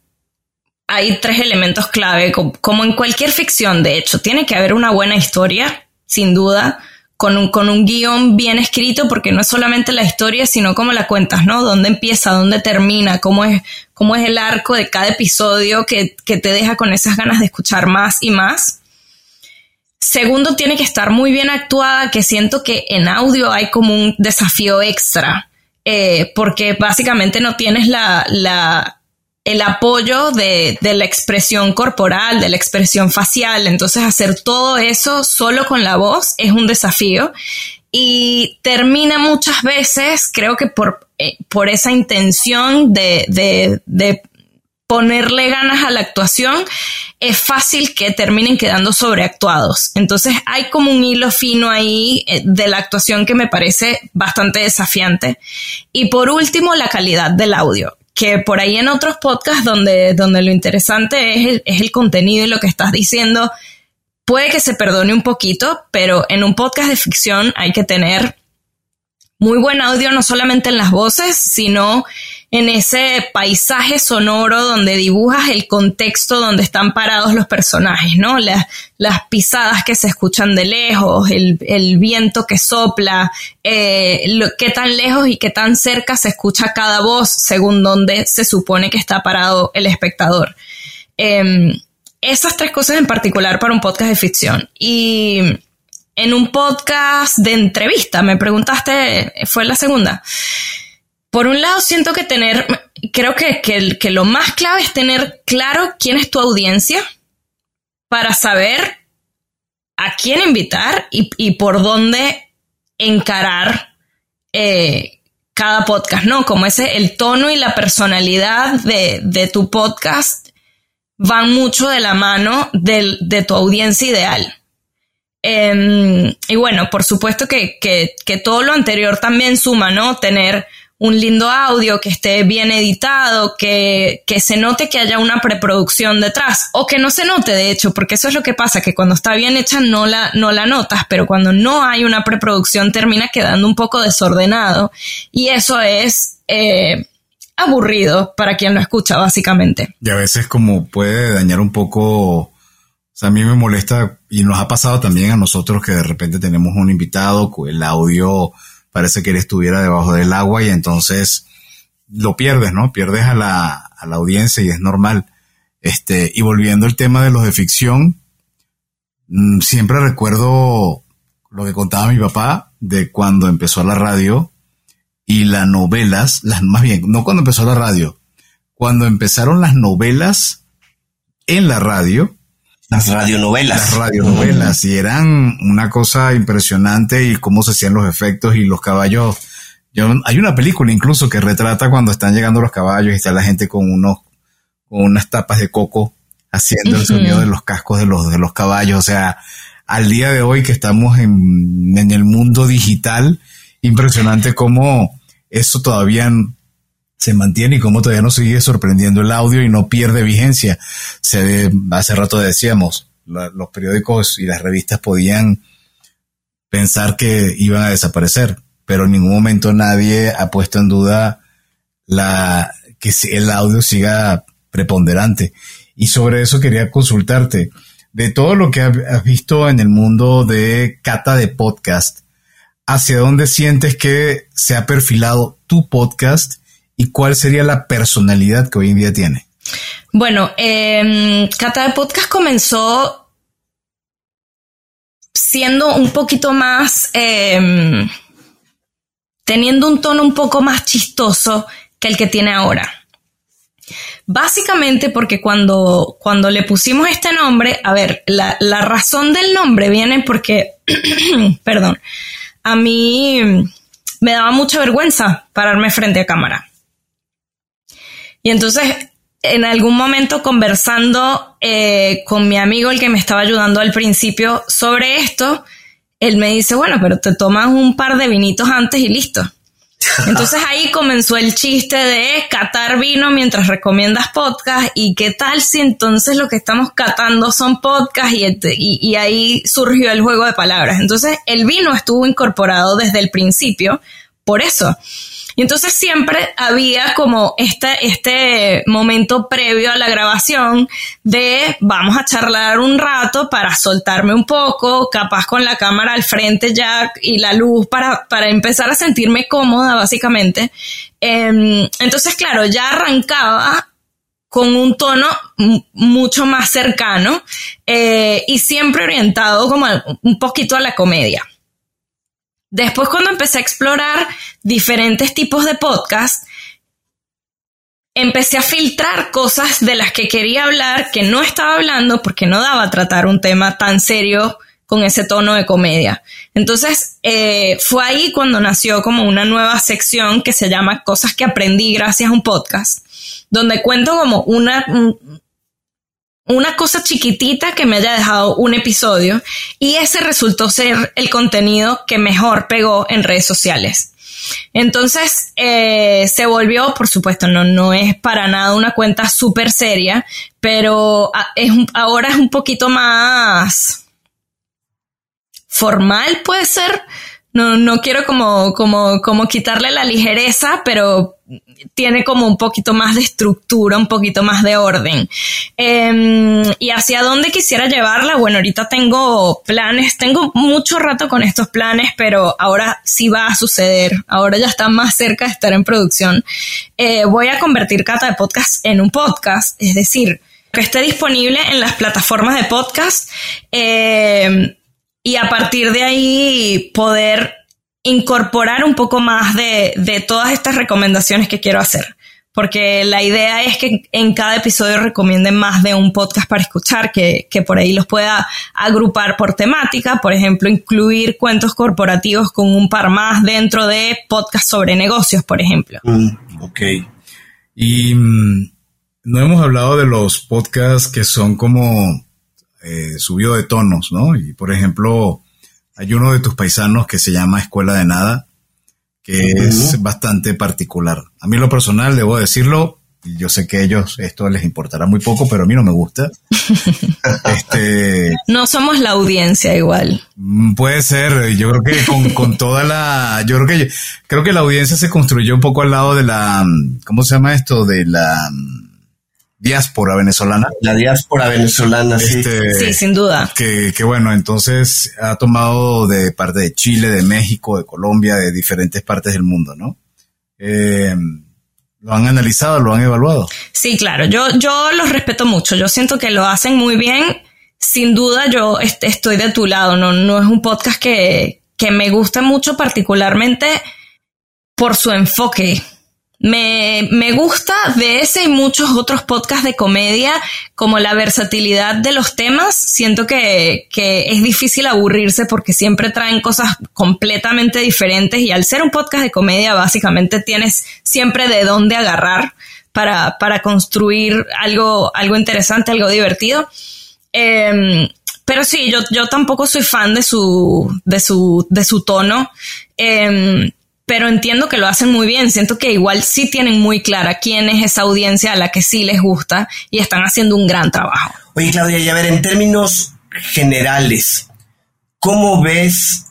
hay tres elementos clave, como en cualquier ficción, de hecho, tiene que haber una buena historia, sin duda, con un, con un guion bien escrito, porque no es solamente la historia, sino cómo la cuentas, ¿no? ¿Dónde empieza? ¿Dónde termina? ¿Cómo es, cómo es el arco de cada episodio que, que te deja con esas ganas de escuchar más y más? Segundo, tiene que estar muy bien actuada, que siento que en audio hay como un desafío extra, eh, porque básicamente no tienes la, la, el apoyo de, de, la expresión corporal, de la expresión facial. Entonces hacer todo eso solo con la voz es un desafío y termina muchas veces, creo que por, eh, por esa intención de, de, de ponerle ganas a la actuación, es fácil que terminen quedando sobreactuados. Entonces hay como un hilo fino ahí eh, de la actuación que me parece bastante desafiante. Y por último, la calidad del audio que por ahí en otros podcasts donde, donde lo interesante es el, es el contenido y lo que estás diciendo, puede que se perdone un poquito, pero en un podcast de ficción hay que tener muy buen audio, no solamente en las voces, sino en ese paisaje sonoro donde dibujas el contexto donde están parados los personajes, ¿no? Las, pisadas que se escuchan de lejos, el, viento que sopla, eh, qué tan lejos y qué tan cerca se escucha cada voz según donde se supone que está parado el espectador. Em, esas tres cosas en particular para un podcast de ficción. Y en un podcast de entrevista, me preguntaste, fue la segunda. Por un lado, siento que tener, creo que, que, lo más clave es tener claro quién es tu audiencia para saber a quién invitar y, por dónde encarar eh, cada podcast, ¿no? Como ese, el tono y la personalidad de, de tu podcast van mucho de la mano de tu audiencia ideal. Em, y bueno, por supuesto que, que, todo lo anterior también suma, ¿no? Tener un lindo audio, que esté bien editado, que, que, se note que haya una preproducción detrás, o que no se note, de hecho, porque eso es lo que pasa, que cuando está bien hecha no la, no la notas, pero cuando no hay una preproducción termina quedando un poco desordenado, y eso es eh, aburrido para quien lo escucha, básicamente. Y a veces como puede dañar un poco, o sea, a mí me molesta y nos ha pasado también a nosotros que de repente tenemos un invitado, el audio parece que él estuviera debajo del agua y entonces lo pierdes, ¿no? Pierdes a la, a la audiencia y es normal. Este, y volviendo al tema de los de ficción, mm, siempre recuerdo lo que contaba mi papá de cuando empezó la radio y las novelas, las más bien, no cuando empezó la radio, cuando empezaron las novelas en la radio. Las radionovelas. Las radionovelas, y eran una cosa impresionante y cómo se hacían los efectos y los caballos. Yo, hay una película incluso que retrata cuando están llegando los caballos y está la gente con unos, con unas tapas de coco haciendo el sonido de los cascos de los, de los caballos. O sea, al día de hoy que estamos en, en el mundo digital, impresionante cómo eso todavía se mantiene y cómo todavía nos sigue sorprendiendo el audio y no pierde vigencia. Se, hace rato decíamos, los periódicos y las revistas podían pensar que iban a desaparecer, pero en ningún momento nadie ha puesto en duda la, que el audio siga preponderante. Y sobre eso quería consultarte. De todo lo que has visto en el mundo de cata de podcast, hacia dónde sientes que se ha perfilado tu podcast y cuál sería la personalidad que hoy en día tiene. Bueno, eh, Cata de Podcast comenzó siendo un poquito más, em, teniendo un tono un poco más chistoso que el que tiene ahora. Básicamente porque cuando, cuando le pusimos este nombre, a ver, la, la razón del nombre viene porque, perdón, a mí me daba mucha vergüenza pararme frente a cámara. Y entonces, en algún momento conversando eh, con mi amigo, el que me estaba ayudando al principio sobre esto, él me dice, bueno, pero te tomas un par de vinitos antes y listo. Entonces ahí comenzó el chiste de catar vino mientras recomiendas podcast y qué tal si entonces lo que estamos catando son podcasts y, y, ahí surgió el juego de palabras. Entonces el vino estuvo incorporado desde el principio por eso. Y entonces siempre había como este, este momento previo a la grabación de vamos a charlar un rato para soltarme un poco, capaz con la cámara al frente ya y la luz para, para empezar a sentirme cómoda básicamente. Em, entonces, claro, ya arrancaba con un tono mucho más cercano eh, y siempre orientado como un poquito a la comedia. Después cuando empecé a explorar diferentes tipos de podcast, empecé a filtrar cosas de las que quería hablar que no estaba hablando porque no daba a tratar un tema tan serio con ese tono de comedia. Entonces, eh, fue ahí cuando nació como una nueva sección que se llama Cosas que aprendí gracias a un podcast, donde cuento como una, una cosa chiquitita que me haya dejado un episodio y ese resultó ser el contenido que mejor pegó en redes sociales. Entonces eh, se volvió, por supuesto, no, no es para nada una cuenta súper seria, pero es, ahora es un poquito más formal, puede ser, no, no quiero como, como, como quitarle la ligereza, pero tiene como un poquito más de estructura, un poquito más de orden. Em, y hacia dónde quisiera llevarla, bueno, ahorita tengo planes, tengo mucho rato con estos planes, pero ahora sí va a suceder, ahora ya está más cerca de estar en producción. Eh, voy a convertir Cata de Podcast en un podcast, es decir, que esté disponible en las plataformas de podcast. Eh, y a partir de ahí poder incorporar un poco más de, de, todas estas recomendaciones que quiero hacer. Porque la idea es que en cada episodio recomienden más de un podcast para escuchar, que, que por ahí los pueda agrupar por temática, por ejemplo, incluir cuentos corporativos con un par más dentro de podcast sobre negocios, por ejemplo. Mm, ok. Y mm, no hemos hablado de los podcasts que son como eh, subido de tonos, ¿no? Y por ejemplo, hay uno de tus paisanos que se llama Escuela de Nada, que es bastante particular. A mí lo personal, debo decirlo, yo sé que a ellos esto les importará muy poco, pero a mí no me gusta. este, no somos la audiencia igual. Mm, puede ser, yo creo que con, con toda la, yo creo que creo que la audiencia se construyó un poco al lado de la, ¿cómo se llama esto? De la diáspora venezolana. La diáspora venezolana, sí. Este, sí, sin duda. Que, que, bueno, entonces ha tomado de parte de Chile, de México, de Colombia, de diferentes partes del mundo, ¿no? Eh, ¿Lo han analizado, lo han evaluado? Sí, claro. Yo, yo los respeto mucho. Yo siento que lo hacen muy bien. Sin duda, yo estoy de tu lado. No, no es un podcast que, que me gusta mucho, particularmente por su enfoque me, me, gusta de ese y muchos otros podcasts de comedia, como la versatilidad de los temas. Siento que, que, es difícil aburrirse porque siempre traen cosas completamente diferentes y al ser un podcast de comedia, básicamente tienes siempre de dónde agarrar para, para construir algo, algo interesante, algo divertido. Eh, pero sí, yo, yo tampoco soy fan de su, de su, de su tono. Eh, pero entiendo que lo hacen muy bien. Siento que igual sí tienen muy clara quién es esa audiencia a la que sí les gusta y están haciendo un gran trabajo. Oye, Claudia, y a ver, en términos generales, ¿cómo ves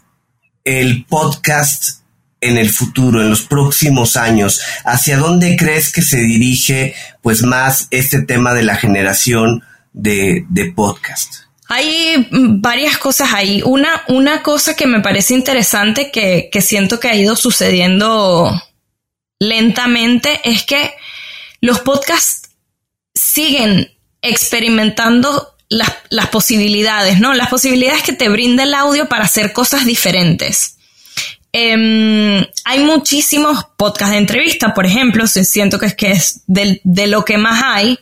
el podcast en el futuro, en los próximos años? ¿Hacia dónde crees que se dirige, pues, más este tema de la generación de, de podcast? Hay varias cosas ahí. Una, una cosa que me parece interesante que, que siento que ha ido sucediendo lentamente es que los podcasts siguen experimentando las, las, posibilidades, ¿no? Las posibilidades que te brinda el audio para hacer cosas diferentes. Eh, hay muchísimos podcasts de entrevista, por ejemplo, siento que es que es de, de lo que más hay,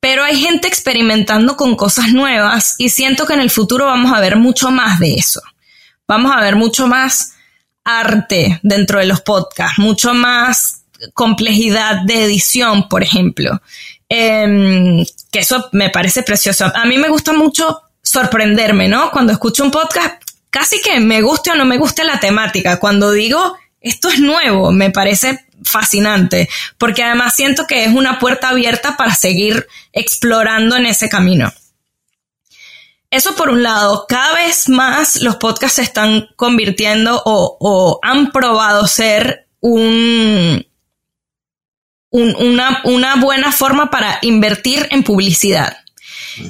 pero hay gente experimentando con cosas nuevas y siento que en el futuro vamos a ver mucho más de eso. Vamos a ver mucho más arte dentro de los podcasts, mucho más complejidad de edición, por ejemplo. Em, que eso me parece precioso. A mí me gusta mucho sorprenderme, ¿no? Cuando escucho un podcast, casi que me guste o no me guste la temática. Cuando digo, esto es nuevo, me parece fascinante, porque además siento que es una puerta abierta para seguir explorando en ese camino. Eso por un lado, cada vez más los podcasts se están convirtiendo o, han probado ser un, una, una buena forma para invertir en publicidad.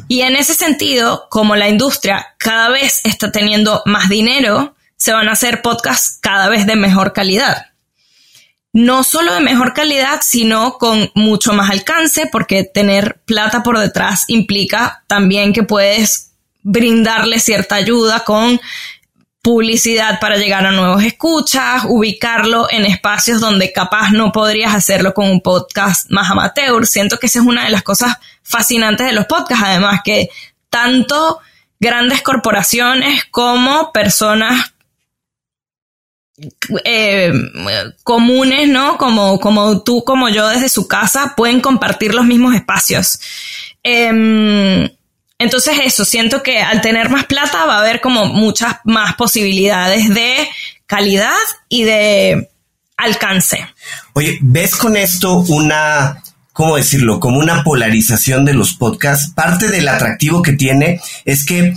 Y en ese sentido, como la industria cada vez está teniendo más dinero, se van a hacer podcasts cada vez de mejor calidad no solo de mejor calidad, sino con mucho más alcance, porque tener plata por detrás implica también que puedes brindarle cierta ayuda con publicidad para llegar a nuevos escuchas, ubicarlo en espacios donde capaz no podrías hacerlo con un podcast más amateur. Siento que esa es una de las cosas fascinantes de los podcasts, además que tanto grandes corporaciones como personas eh, comunes, ¿no? Como, como tú, como yo desde su casa, pueden compartir los mismos espacios. Em, entonces eso, siento que al tener más plata va a haber como muchas más posibilidades de calidad y de alcance. Oye, ¿ves con esto una, cómo decirlo, como una polarización de los podcasts? Parte del atractivo que tiene es que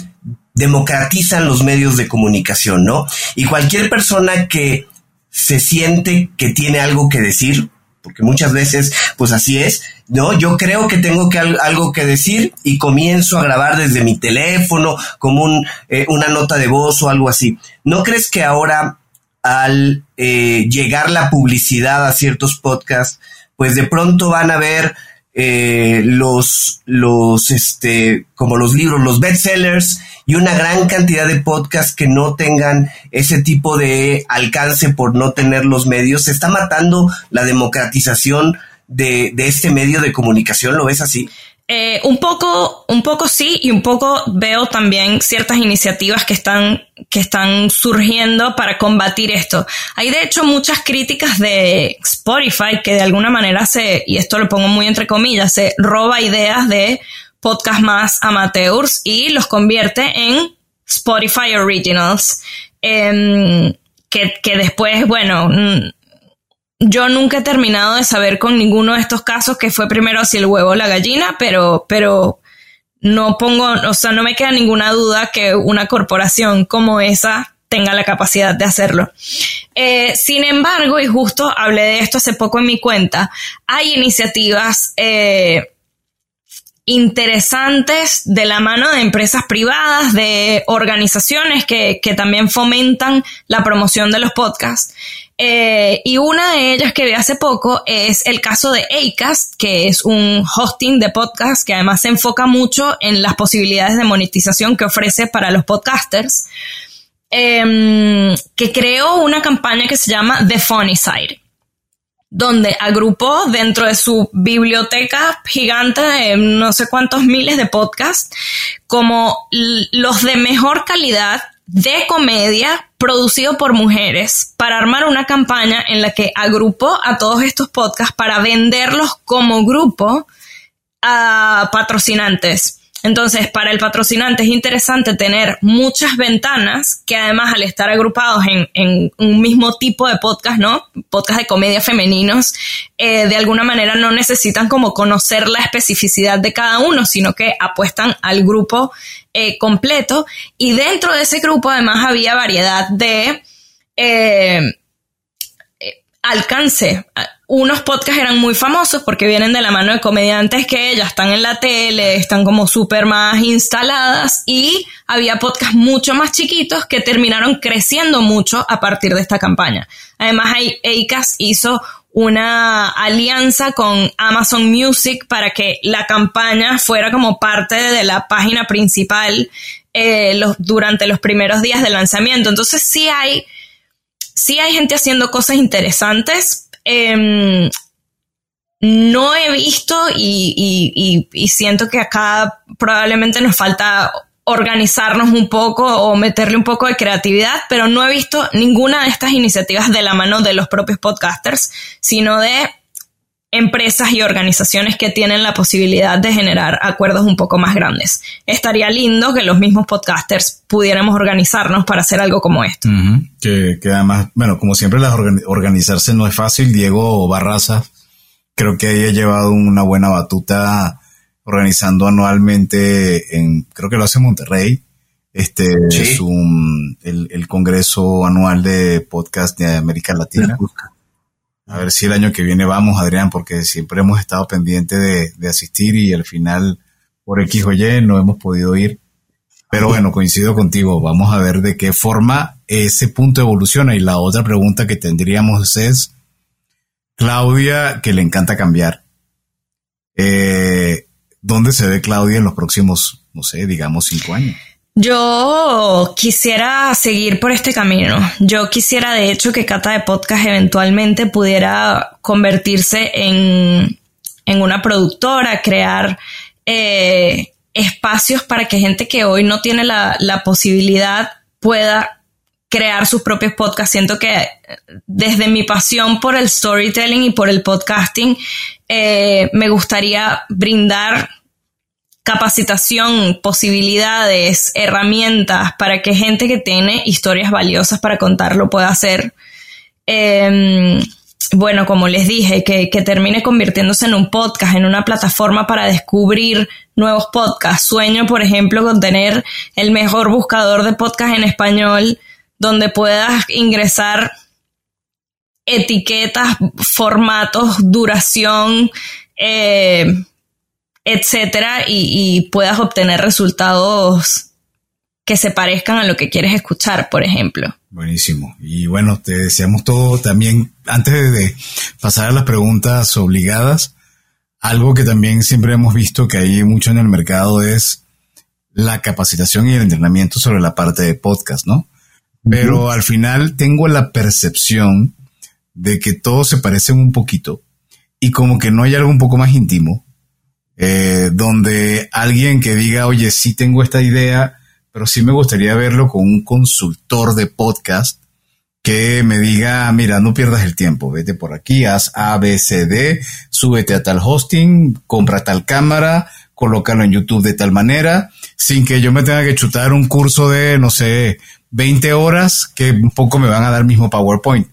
democratizan los medios de comunicación, ¿no? Y cualquier persona que se siente que tiene algo que decir, porque muchas veces, pues así es, ¿no? Yo creo que tengo que algo que decir y comienzo a grabar desde mi teléfono como un, eh, una nota de voz o algo así. ¿No crees que ahora al eh, llegar la publicidad a ciertos podcasts, pues de pronto van a ver eh, los, los, este, como los libros, los bestsellers y una gran cantidad de podcasts que no tengan ese tipo de alcance por no tener los medios. Se está matando la democratización de, de este medio de comunicación, ¿lo ves así? Eh, un poco, un poco sí, y un poco veo también ciertas iniciativas que están, que están surgiendo para combatir esto. Hay de hecho muchas críticas de Spotify que de alguna manera se, y esto lo pongo muy entre comillas, se roba ideas de podcast más amateurs y los convierte en Spotify Originals. Em, que, que después, bueno, mm, yo nunca he terminado de saber con ninguno de estos casos que fue primero si el huevo o la gallina, pero, pero no pongo, o sea, no me queda ninguna duda que una corporación como esa tenga la capacidad de hacerlo. Eh, sin embargo, y justo hablé de esto hace poco en mi cuenta, hay iniciativas eh, interesantes de la mano de empresas privadas, de organizaciones que, que también fomentan la promoción de los podcasts. Eh, y una de ellas que vi hace poco es el caso de Acast, que es un hosting de podcast que además se enfoca mucho en las posibilidades de monetización que ofrece para los podcasters, em, que creó una campaña que se llama The Funny Side donde agrupó dentro de su biblioteca gigante de no sé cuántos miles de podcasts como los de mejor calidad de comedia producido por mujeres para armar una campaña en la que agrupó a todos estos podcasts para venderlos como grupo a patrocinantes. Entonces, para el patrocinante es interesante tener muchas ventanas que además al estar agrupados en, un mismo tipo de podcast, ¿no? Podcast de comedia femeninos, eh, de alguna manera no necesitan como conocer la especificidad de cada uno, sino que apuestan al grupo eh, completo. Y dentro de ese grupo además había variedad de... Eh, alcance. Unos podcasts eran muy famosos porque vienen de la mano de comediantes que ya están en la tele, están como súper más instaladas y había podcasts mucho más chiquitos que terminaron creciendo mucho a partir de esta campaña. Además, ACAS hizo una alianza con Amazon Music para que la campaña fuera como parte de la página principal eh, durante los primeros días de lanzamiento. Entonces sí hay sí hay gente haciendo cosas interesantes. Em, no he visto y, siento que acá probablemente nos falta organizarnos un poco o meterle un poco de creatividad, pero no he visto ninguna de estas iniciativas de la mano de los propios podcasters, sino de empresas y organizaciones que tienen la posibilidad de generar acuerdos un poco más grandes. Estaría lindo que los mismos podcasters pudiéramos organizarnos para hacer algo como esto. que, además, bueno, como siempre, las organizarse no es fácil. Diego Barraza creo que ha llevado una buena batuta organizando anualmente en, creo que lo hace Monterrey, este es un, el, el, Congreso Anual de Podcast de América Latina. A ver si el año que viene vamos, Adrián, porque siempre hemos estado pendientes de, asistir y al final, por X o Y, no hemos podido ir. Pero bueno, coincido contigo. Vamos a ver de qué forma ese punto evoluciona. Y la otra pregunta que tendríamos es, Claudia, que le encanta cambiar. Eh, ¿Dónde se ve Claudia en los próximos, no sé, digamos, cinco años? Yo quisiera seguir por este camino. Yo quisiera, de hecho, que Cata de Podcast eventualmente pudiera convertirse en, una productora, crear eh, espacios para que gente que hoy no tiene la, posibilidad pueda crear sus propios podcasts. Siento que desde mi pasión por el storytelling y por el podcasting, eh, me gustaría brindar capacitación, posibilidades, herramientas para que gente que tiene historias valiosas para contar lo pueda hacer. Em, bueno, como les dije, que, que, termine convirtiéndose en un podcast, en una plataforma para descubrir nuevos podcasts. Sueño, por ejemplo, con tener el mejor buscador de podcast en español, donde puedas ingresar etiquetas, formatos, duración, eh, etcétera, y, y puedas obtener resultados que se parezcan a lo que quieres escuchar, por ejemplo. Buenísimo. Y bueno, te deseamos todo también, antes de pasar a las preguntas obligadas, algo que también siempre hemos visto que hay mucho en el mercado es la capacitación y el entrenamiento sobre la parte de podcast, ¿no? Pero al final tengo la percepción de que todos se parecen un poquito y como que no hay algo un poco más íntimo, eh, donde alguien que diga, oye, sí tengo esta idea, pero sí me gustaría verlo con un consultor de podcast que me diga, mira, no pierdas el tiempo, vete por aquí, haz A, B, C, D, súbete a tal hosting, compra tal cámara, colócalo en YouTube de tal manera, sin que yo me tenga que chutar un curso de, no sé, 20 horas que un poco me van a dar mismo PowerPoint.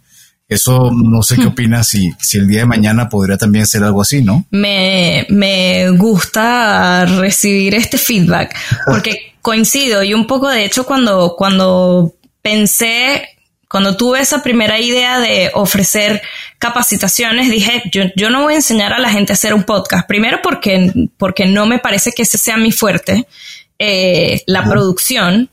Eso no sé qué opinas si, si el día de mañana podría también ser algo así, ¿no? Me, me gusta recibir este feedback porque coincido y un poco de hecho cuando, cuando pensé, cuando tuve esa primera idea de ofrecer capacitaciones, dije, yo, yo no voy a enseñar a la gente a hacer un podcast. Primero porque, porque no me parece que ese sea mi fuerte, eh, la producción,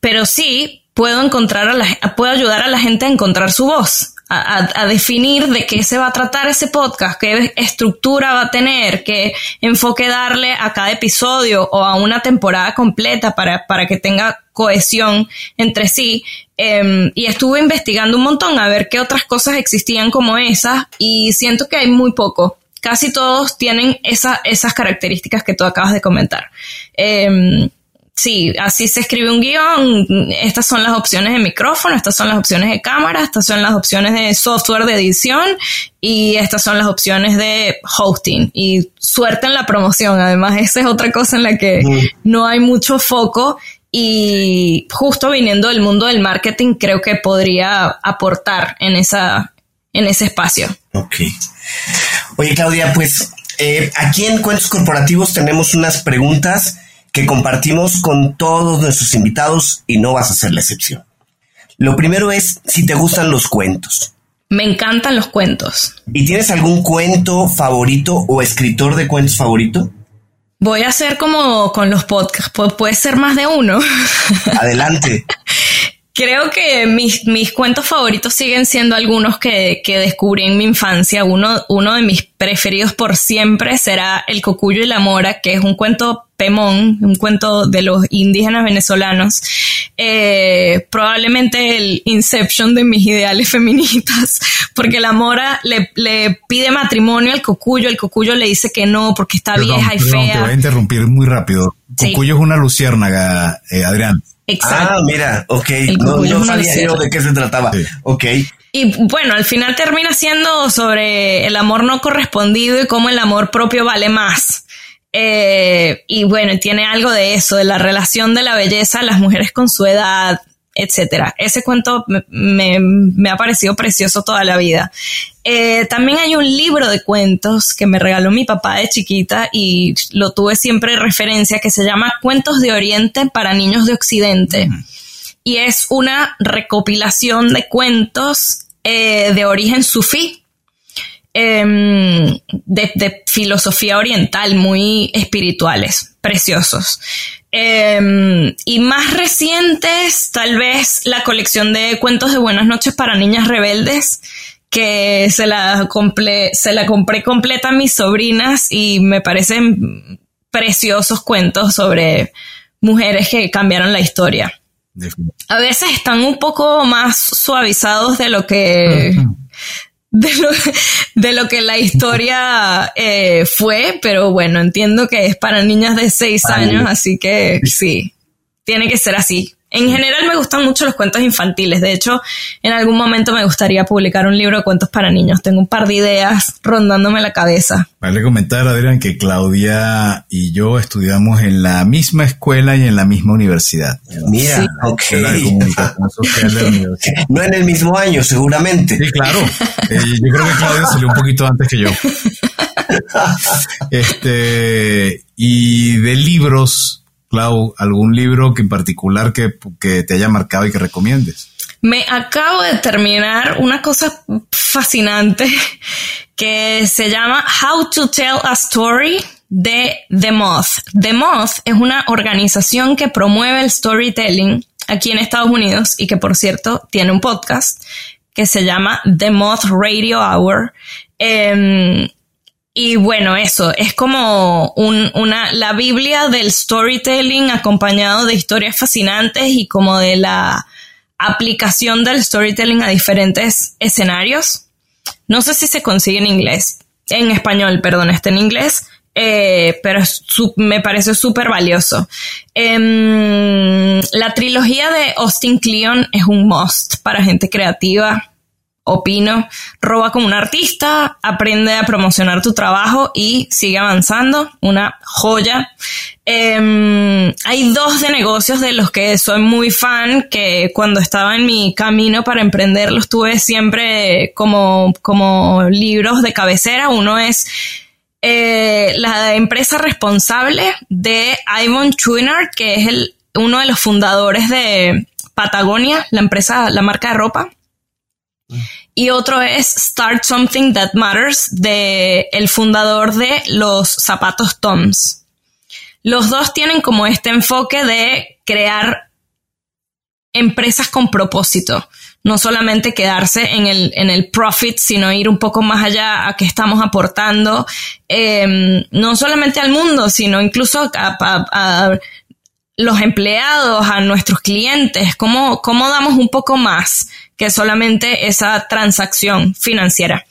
pero sí puedo encontrar a la, puedo ayudar a la gente a encontrar su voz, a, definir de qué se va a tratar ese podcast, qué estructura va a tener, qué enfoque darle a cada episodio o a una temporada completa para, para que tenga cohesión entre sí. Em, y estuve investigando un montón a ver qué otras cosas existían como esas y siento que hay muy poco. Casi todos tienen esa, esas características que tú acabas de comentar. Em, sí, así se escribe un guion, estas son las opciones de micrófono, estas son las opciones de cámara, estas son las opciones de software de edición y estas son las opciones de hosting. Y suerte en la promoción, además esa es otra cosa en la que no hay mucho foco y justo viniendo del mundo del marketing creo que podría aportar en, esa, en ese espacio. Ok. Oye Claudia, pues eh, aquí en Cuentos Corporativos tenemos unas preguntas que compartimos con todos nuestros invitados y no vas a ser la excepción. Lo primero es si te gustan los cuentos. Me encantan los cuentos. ¿Y tienes algún cuento favorito o escritor de cuentos favorito? Voy a hacer como con los podcasts, puede ser más de uno. Adelante. Creo que mis, mis cuentos favoritos siguen siendo algunos que, que descubrí en mi infancia. Uno, uno de mis preferidos por siempre será El Cocuyo y la Mora, que es un cuento Pemón, un cuento de los indígenas venezolanos, eh, probablemente el Inception de mis ideales feministas, porque la mora le, le, pide matrimonio al cocuyo, el cocuyo le dice que no porque está vieja y fea. Te voy a interrumpir muy rápido. Cocuyo es una luciérnaga, eh, Adrián. Exacto. Ah, mira, ok. No, no sabía de qué se trataba. Ok. Y bueno, al final termina siendo sobre el amor no correspondido y cómo el amor propio vale más. Eh, y bueno, tiene algo de eso, de la relación de la belleza, las mujeres con su edad, etcétera. Ese cuento me, ha parecido precioso toda la vida. Eh, también hay un libro de cuentos que me regaló mi papá de chiquita y lo tuve siempre en referencia que se llama Cuentos de Oriente para niños de Occidente. Y es una recopilación de cuentos eh, de origen sufí Em, de, filosofía oriental, muy espirituales, preciosos. Em, y más recientes, tal vez la colección de cuentos de Buenas noches para niñas rebeldes, que se la, compré, se la compré completa a mis sobrinas y me parecen preciosos cuentos sobre mujeres que cambiaron la historia. A veces están un poco más suavizados de lo que de lo, de lo que la historia eh, fue, pero bueno, entiendo que es para niñas de seis años, así que sí, tiene que ser así. En general me gustan mucho los cuentos infantiles. De hecho, en algún momento me gustaría publicar un libro de cuentos para niños. Tengo un par de ideas rondándome la cabeza. Vale comentar, Adrián, que Claudia y yo estudiamos en la misma escuela y en la misma universidad. Mira, ok. no en el mismo año, seguramente. Sí, claro. Eh, yo creo que Claudia salió un poquito antes que yo. este, y de libros, Clau, ¿algún libro que en particular que, que te haya marcado y que recomiendes? Me acabo de terminar una cosa fascinante que se llama How to Tell a Story de The Moth. The Moth es una organización que promueve el storytelling aquí en Estados Unidos y que por cierto tiene un podcast que se llama The Moth Radio Hour. Em, y bueno, eso es como una, la Biblia del storytelling acompañado de historias fascinantes y como de la aplicación del storytelling a diferentes escenarios. No sé si se consigue en inglés, en español, perdón, está en inglés, eh, pero me parece súper valioso. Em, la trilogía de Austin Kleon es un must para gente creativa opino, roba como un artista, aprende a promocionar tu trabajo y sigue avanzando, una joya. Em, hay dos de negocios de los que soy muy fan, que cuando estaba en mi camino para emprender los tuve siempre como, como libros de cabecera. Uno es eh, la empresa responsable de Ivan Chouinard, que es el, uno de los fundadores de Patagonia, la empresa, la marca de ropa. Y otro es Start Something That Matters de el fundador de los zapatos Toms. Los dos tienen como este enfoque de crear empresas con propósito, no solamente quedarse en el, en el profit, sino ir un poco más allá a qué estamos aportando, em, no solamente al mundo, sino incluso a, los empleados, a nuestros clientes, cómo, cómo damos un poco más que solamente esa transacción financiera.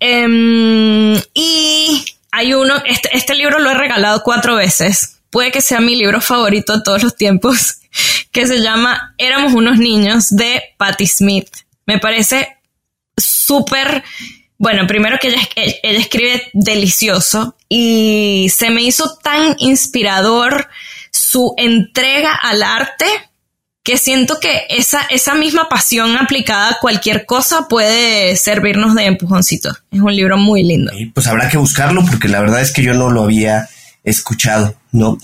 Em, y hay uno, este, este libro lo he regalado cuatro veces. Puede que sea mi libro favorito de todos los tiempos, que se llama Éramos unos niños de Patti Smith. Me parece súper, bueno, primero que ella, ella escribe delicioso y se me hizo tan inspirador su entrega al arte que siento que esa, esa misma pasión aplicada a cualquier cosa puede servirnos de empujoncito. Es un libro muy lindo. pues habrá que buscarlo porque la verdad es que yo no lo había escuchado, ¿no?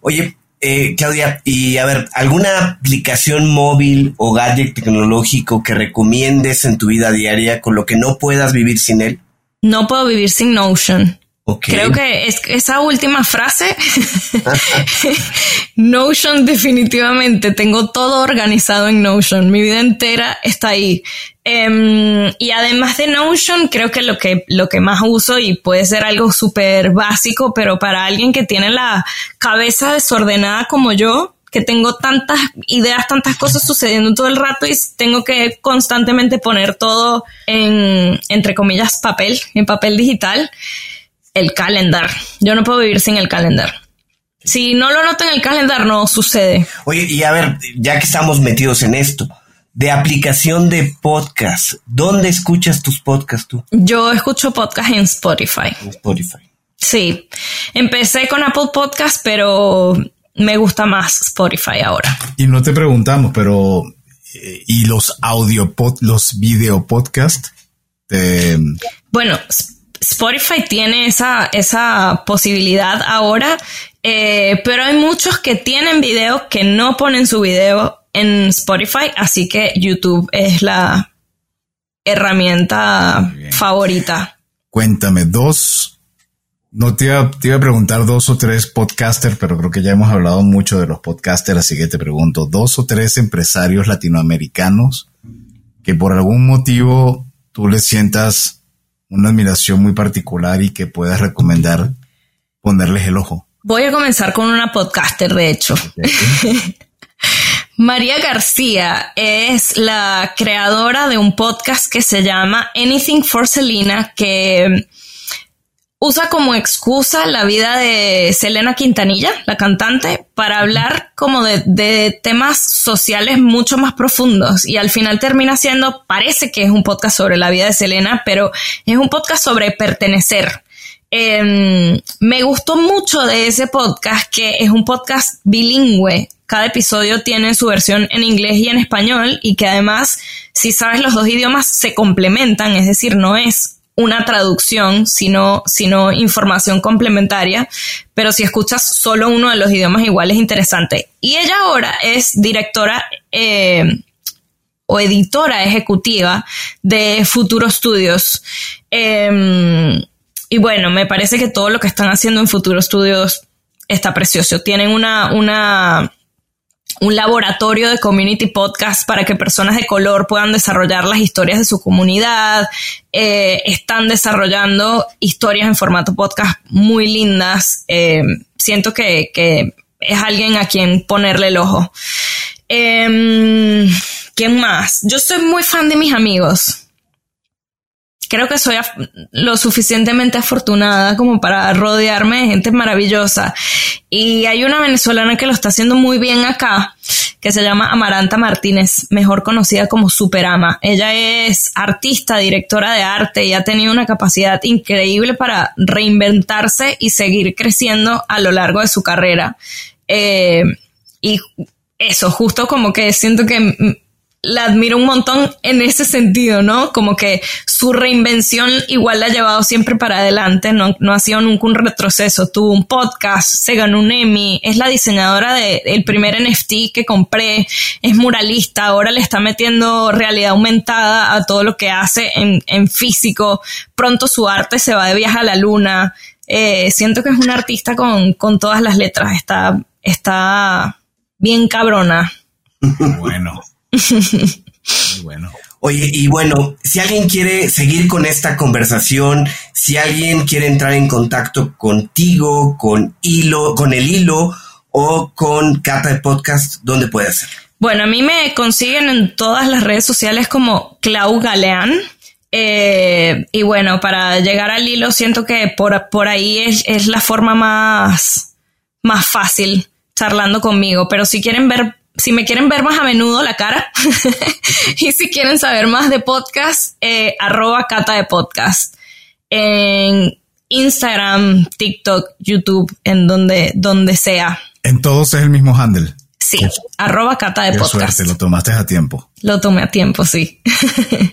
Oye, eh, Claudia, y a ver, ¿alguna aplicación móvil o gadget tecnológico que recomiendes en tu vida diaria con lo que no puedas vivir sin él? No puedo vivir sin Notion. Creo que es, esa última frase, Notion definitivamente, tengo todo organizado en Notion, mi vida entera está ahí. Em, y además de Notion, creo que lo que, lo que más uso y puede ser algo súper básico, pero para alguien que tiene la cabeza desordenada como yo, que tengo tantas ideas, tantas cosas sucediendo todo el rato y tengo que constantemente poner todo en, entre comillas, papel, en papel digital el calendar. Yo no puedo vivir sin el calendar. Si no lo noto en el calendar, no sucede. Oye, y a ver, ya que estamos metidos en esto, de aplicación de podcast, ¿dónde escuchas tus podcasts tú? Yo escucho podcast en Spotify. En Spotify. Sí, empecé con Apple Podcast, pero me gusta más Spotify ahora. Y no te preguntamos, pero eh, ¿y los audio pod, los video podcast? Bueno, Spotify tiene esa, esa posibilidad ahora, eh, pero hay muchos que tienen videos que no ponen su video en Spotify, así que YouTube es la herramienta favorita. Cuéntame, dos, no te iba, te iba a preguntar dos o tres podcasters, pero creo que ya hemos hablado mucho de los podcasters, así que te pregunto, dos o tres empresarios latinoamericanos que por algún motivo tú les sientas una admiración muy particular y que puedas recomendar ponerles el ojo? Voy a comenzar con una podcaster, de hecho. María García es la creadora de un podcast que se llama Anything for Selena, que usa como excusa la vida de Selena Quintanilla, la cantante, para hablar como de, temas sociales mucho más profundos y al final termina siendo, parece que es un podcast sobre la vida de Selena, pero es un podcast sobre pertenecer. Em, me gustó mucho de ese podcast que es un podcast bilingüe. Cada episodio tiene su versión en inglés y en español y que además, si sabes los dos idiomas, se complementan, es decir, no es una traducción, sino, sino información complementaria, pero si escuchas solo uno de los idiomas igual es interesante. Y ella ahora es directora eh, o editora ejecutiva de Futuro Studios. Em, y bueno, me parece que todo lo que están haciendo en Futuro Studios está precioso. Tienen una, una un laboratorio de community podcast para que personas de color puedan desarrollar las historias de su comunidad. Eh, están desarrollando historias en formato podcast muy lindas. Eh, siento que, es alguien a quien ponerle el ojo. Em, ¿Quién más? Yo soy muy fan de mis amigos creo que soy lo suficientemente afortunada como para rodearme de gente maravillosa. Y hay una venezolana que lo está haciendo muy bien acá, que se llama Amaranta Martínez, mejor conocida como Superama. Ella es artista, directora de arte y ha tenido una capacidad increíble para reinventarse y seguir creciendo a lo largo de su carrera. Eh, y eso, justo como que siento que la admiro un montón en ese sentido, ¿no? Como que su reinvención igual la ha llevado siempre para adelante, no, no ha sido nunca un retroceso. Tuvo un podcast, se ganó un Emmy, es la diseñadora del primer NFT que compré, es muralista, ahora le está metiendo realidad aumentada a todo lo que hace en, en físico. Pronto su arte se va de viaje a la luna. Eh, siento que es una artista con, con todas las letras, está, está bien cabrona. Bueno bueno. Oye, y bueno, si alguien quiere seguir con esta conversación, si alguien quiere entrar en contacto contigo, con Hilo, con el Hilo o con Cata de Podcast, ¿dónde puede hacerlo? Bueno, a mí me consiguen en todas las redes sociales como Clau Galeán. Eh, y bueno, para llegar al hilo, siento que por, por ahí es, es la forma más, más fácil charlando conmigo. Pero si quieren ver si me quieren ver más a menudo la cara y si quieren saber más de podcast, eh, arroba cata de podcast en Instagram, TikTok, YouTube, en donde, donde sea. En todos es el mismo handle. Sí, arroba cata de podcast. Suerte, lo tomaste a tiempo. Lo tomé a tiempo, sí.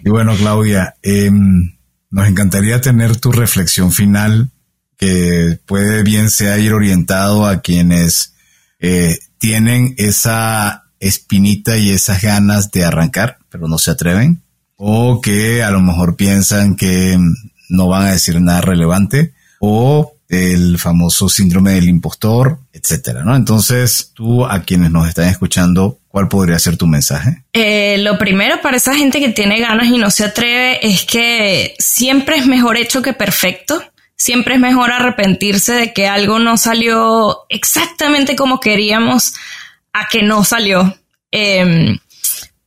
y bueno, Claudia, em, nos encantaría tener tu reflexión final, que puede bien sea ir orientado a quienes eh, tienen esa espinita y esas ganas de arrancar, pero no se atreven, o que a lo mejor piensan que no van a decir nada relevante, o el famoso síndrome del impostor, etcétera, ¿no? Entonces, tú a quienes nos están escuchando, ¿cuál podría ser tu mensaje? Eh, lo primero para esa gente que tiene ganas y no se atreve es que siempre es mejor hecho que perfecto siempre es mejor arrepentirse de que algo no salió exactamente como queríamos a que no salió. Em,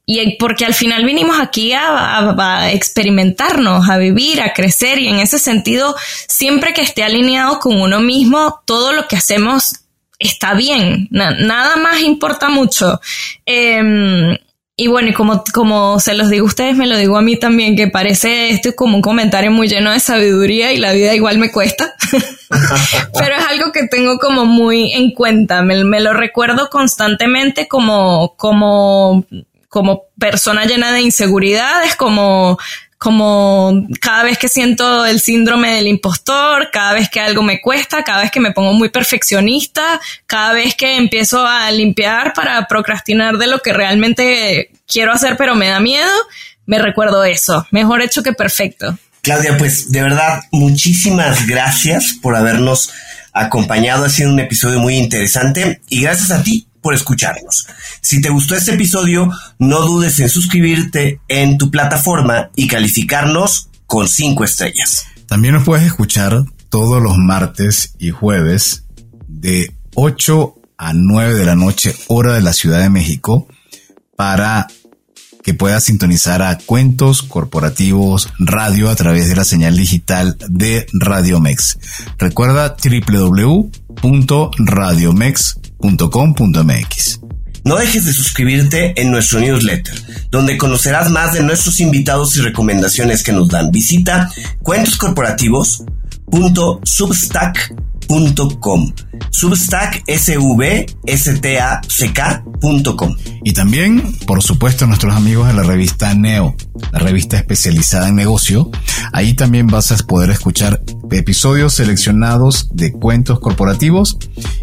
y porque al final vinimos aquí a, experimentarnos, a vivir, a crecer y en ese sentido, siempre que esté alineado con uno mismo, todo lo que hacemos está bien, nada más importa mucho. Em, y bueno, y como, como se los digo a ustedes, me lo digo a mí también, que parece esto como un comentario muy lleno de sabiduría y la vida igual me cuesta. Pero es algo que tengo como muy en cuenta. Me, me, lo recuerdo constantemente como, como, como persona llena de inseguridades, como como cada vez que siento el síndrome del impostor, cada vez que algo me cuesta, cada vez que me pongo muy perfeccionista, cada vez que empiezo a limpiar para procrastinar de lo que realmente quiero hacer pero me da miedo, me recuerdo eso. Mejor hecho que perfecto. Claudia, pues de verdad, muchísimas gracias por habernos acompañado. Ha sido un episodio muy interesante y gracias a ti por escucharnos. Si te gustó este episodio, no dudes en suscribirte en tu plataforma y calificarnos con cinco estrellas. También nos puedes escuchar todos los martes y jueves de 8 a 9 de la noche, hora de la Ciudad de México, para que puedas sintonizar a Cuentos Corporativos Radio a través de la señal digital de Radiomex. Recuerda No dejes de suscribirte en nuestro newsletter, donde conocerás más de nuestros invitados y recomendaciones que nos dan. Visita cuentoscorporativos.substack.com substack.com. Substack S-V-S-T-A-C-K.com. Y también, por supuesto, nuestros amigos de la revista Neo, la revista especializada en negocio. Ahí también vas a poder escuchar episodios seleccionados de cuentos corporativos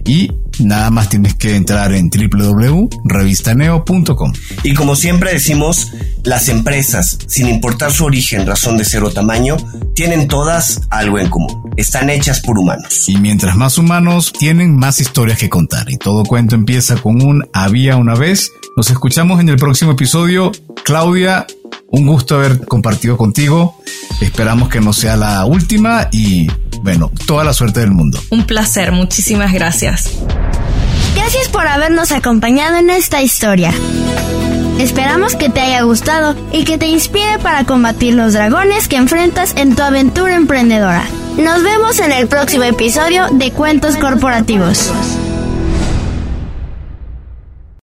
y nada más tienes que entrar en www.revistaneo.com. Y como siempre decimos, las empresas, sin importar su origen, razón de ser o tamaño, tienen todas algo en común. Están hechas por humanos. Y mientras más humanos tienen más historias que contar. Y todo cuento empieza con un había una vez. Nos escuchamos en el próximo episodio. Claudia, un gusto haber compartido contigo. Esperamos que no sea la última y bueno, toda la suerte del mundo. Un placer, muchísimas gracias. Gracias por habernos acompañado en esta historia. Esperamos que te haya gustado y que te inspire para combatir los dragones que enfrentas en tu aventura emprendedora. Nos vemos en el próximo episodio de Cuentos Corporativos.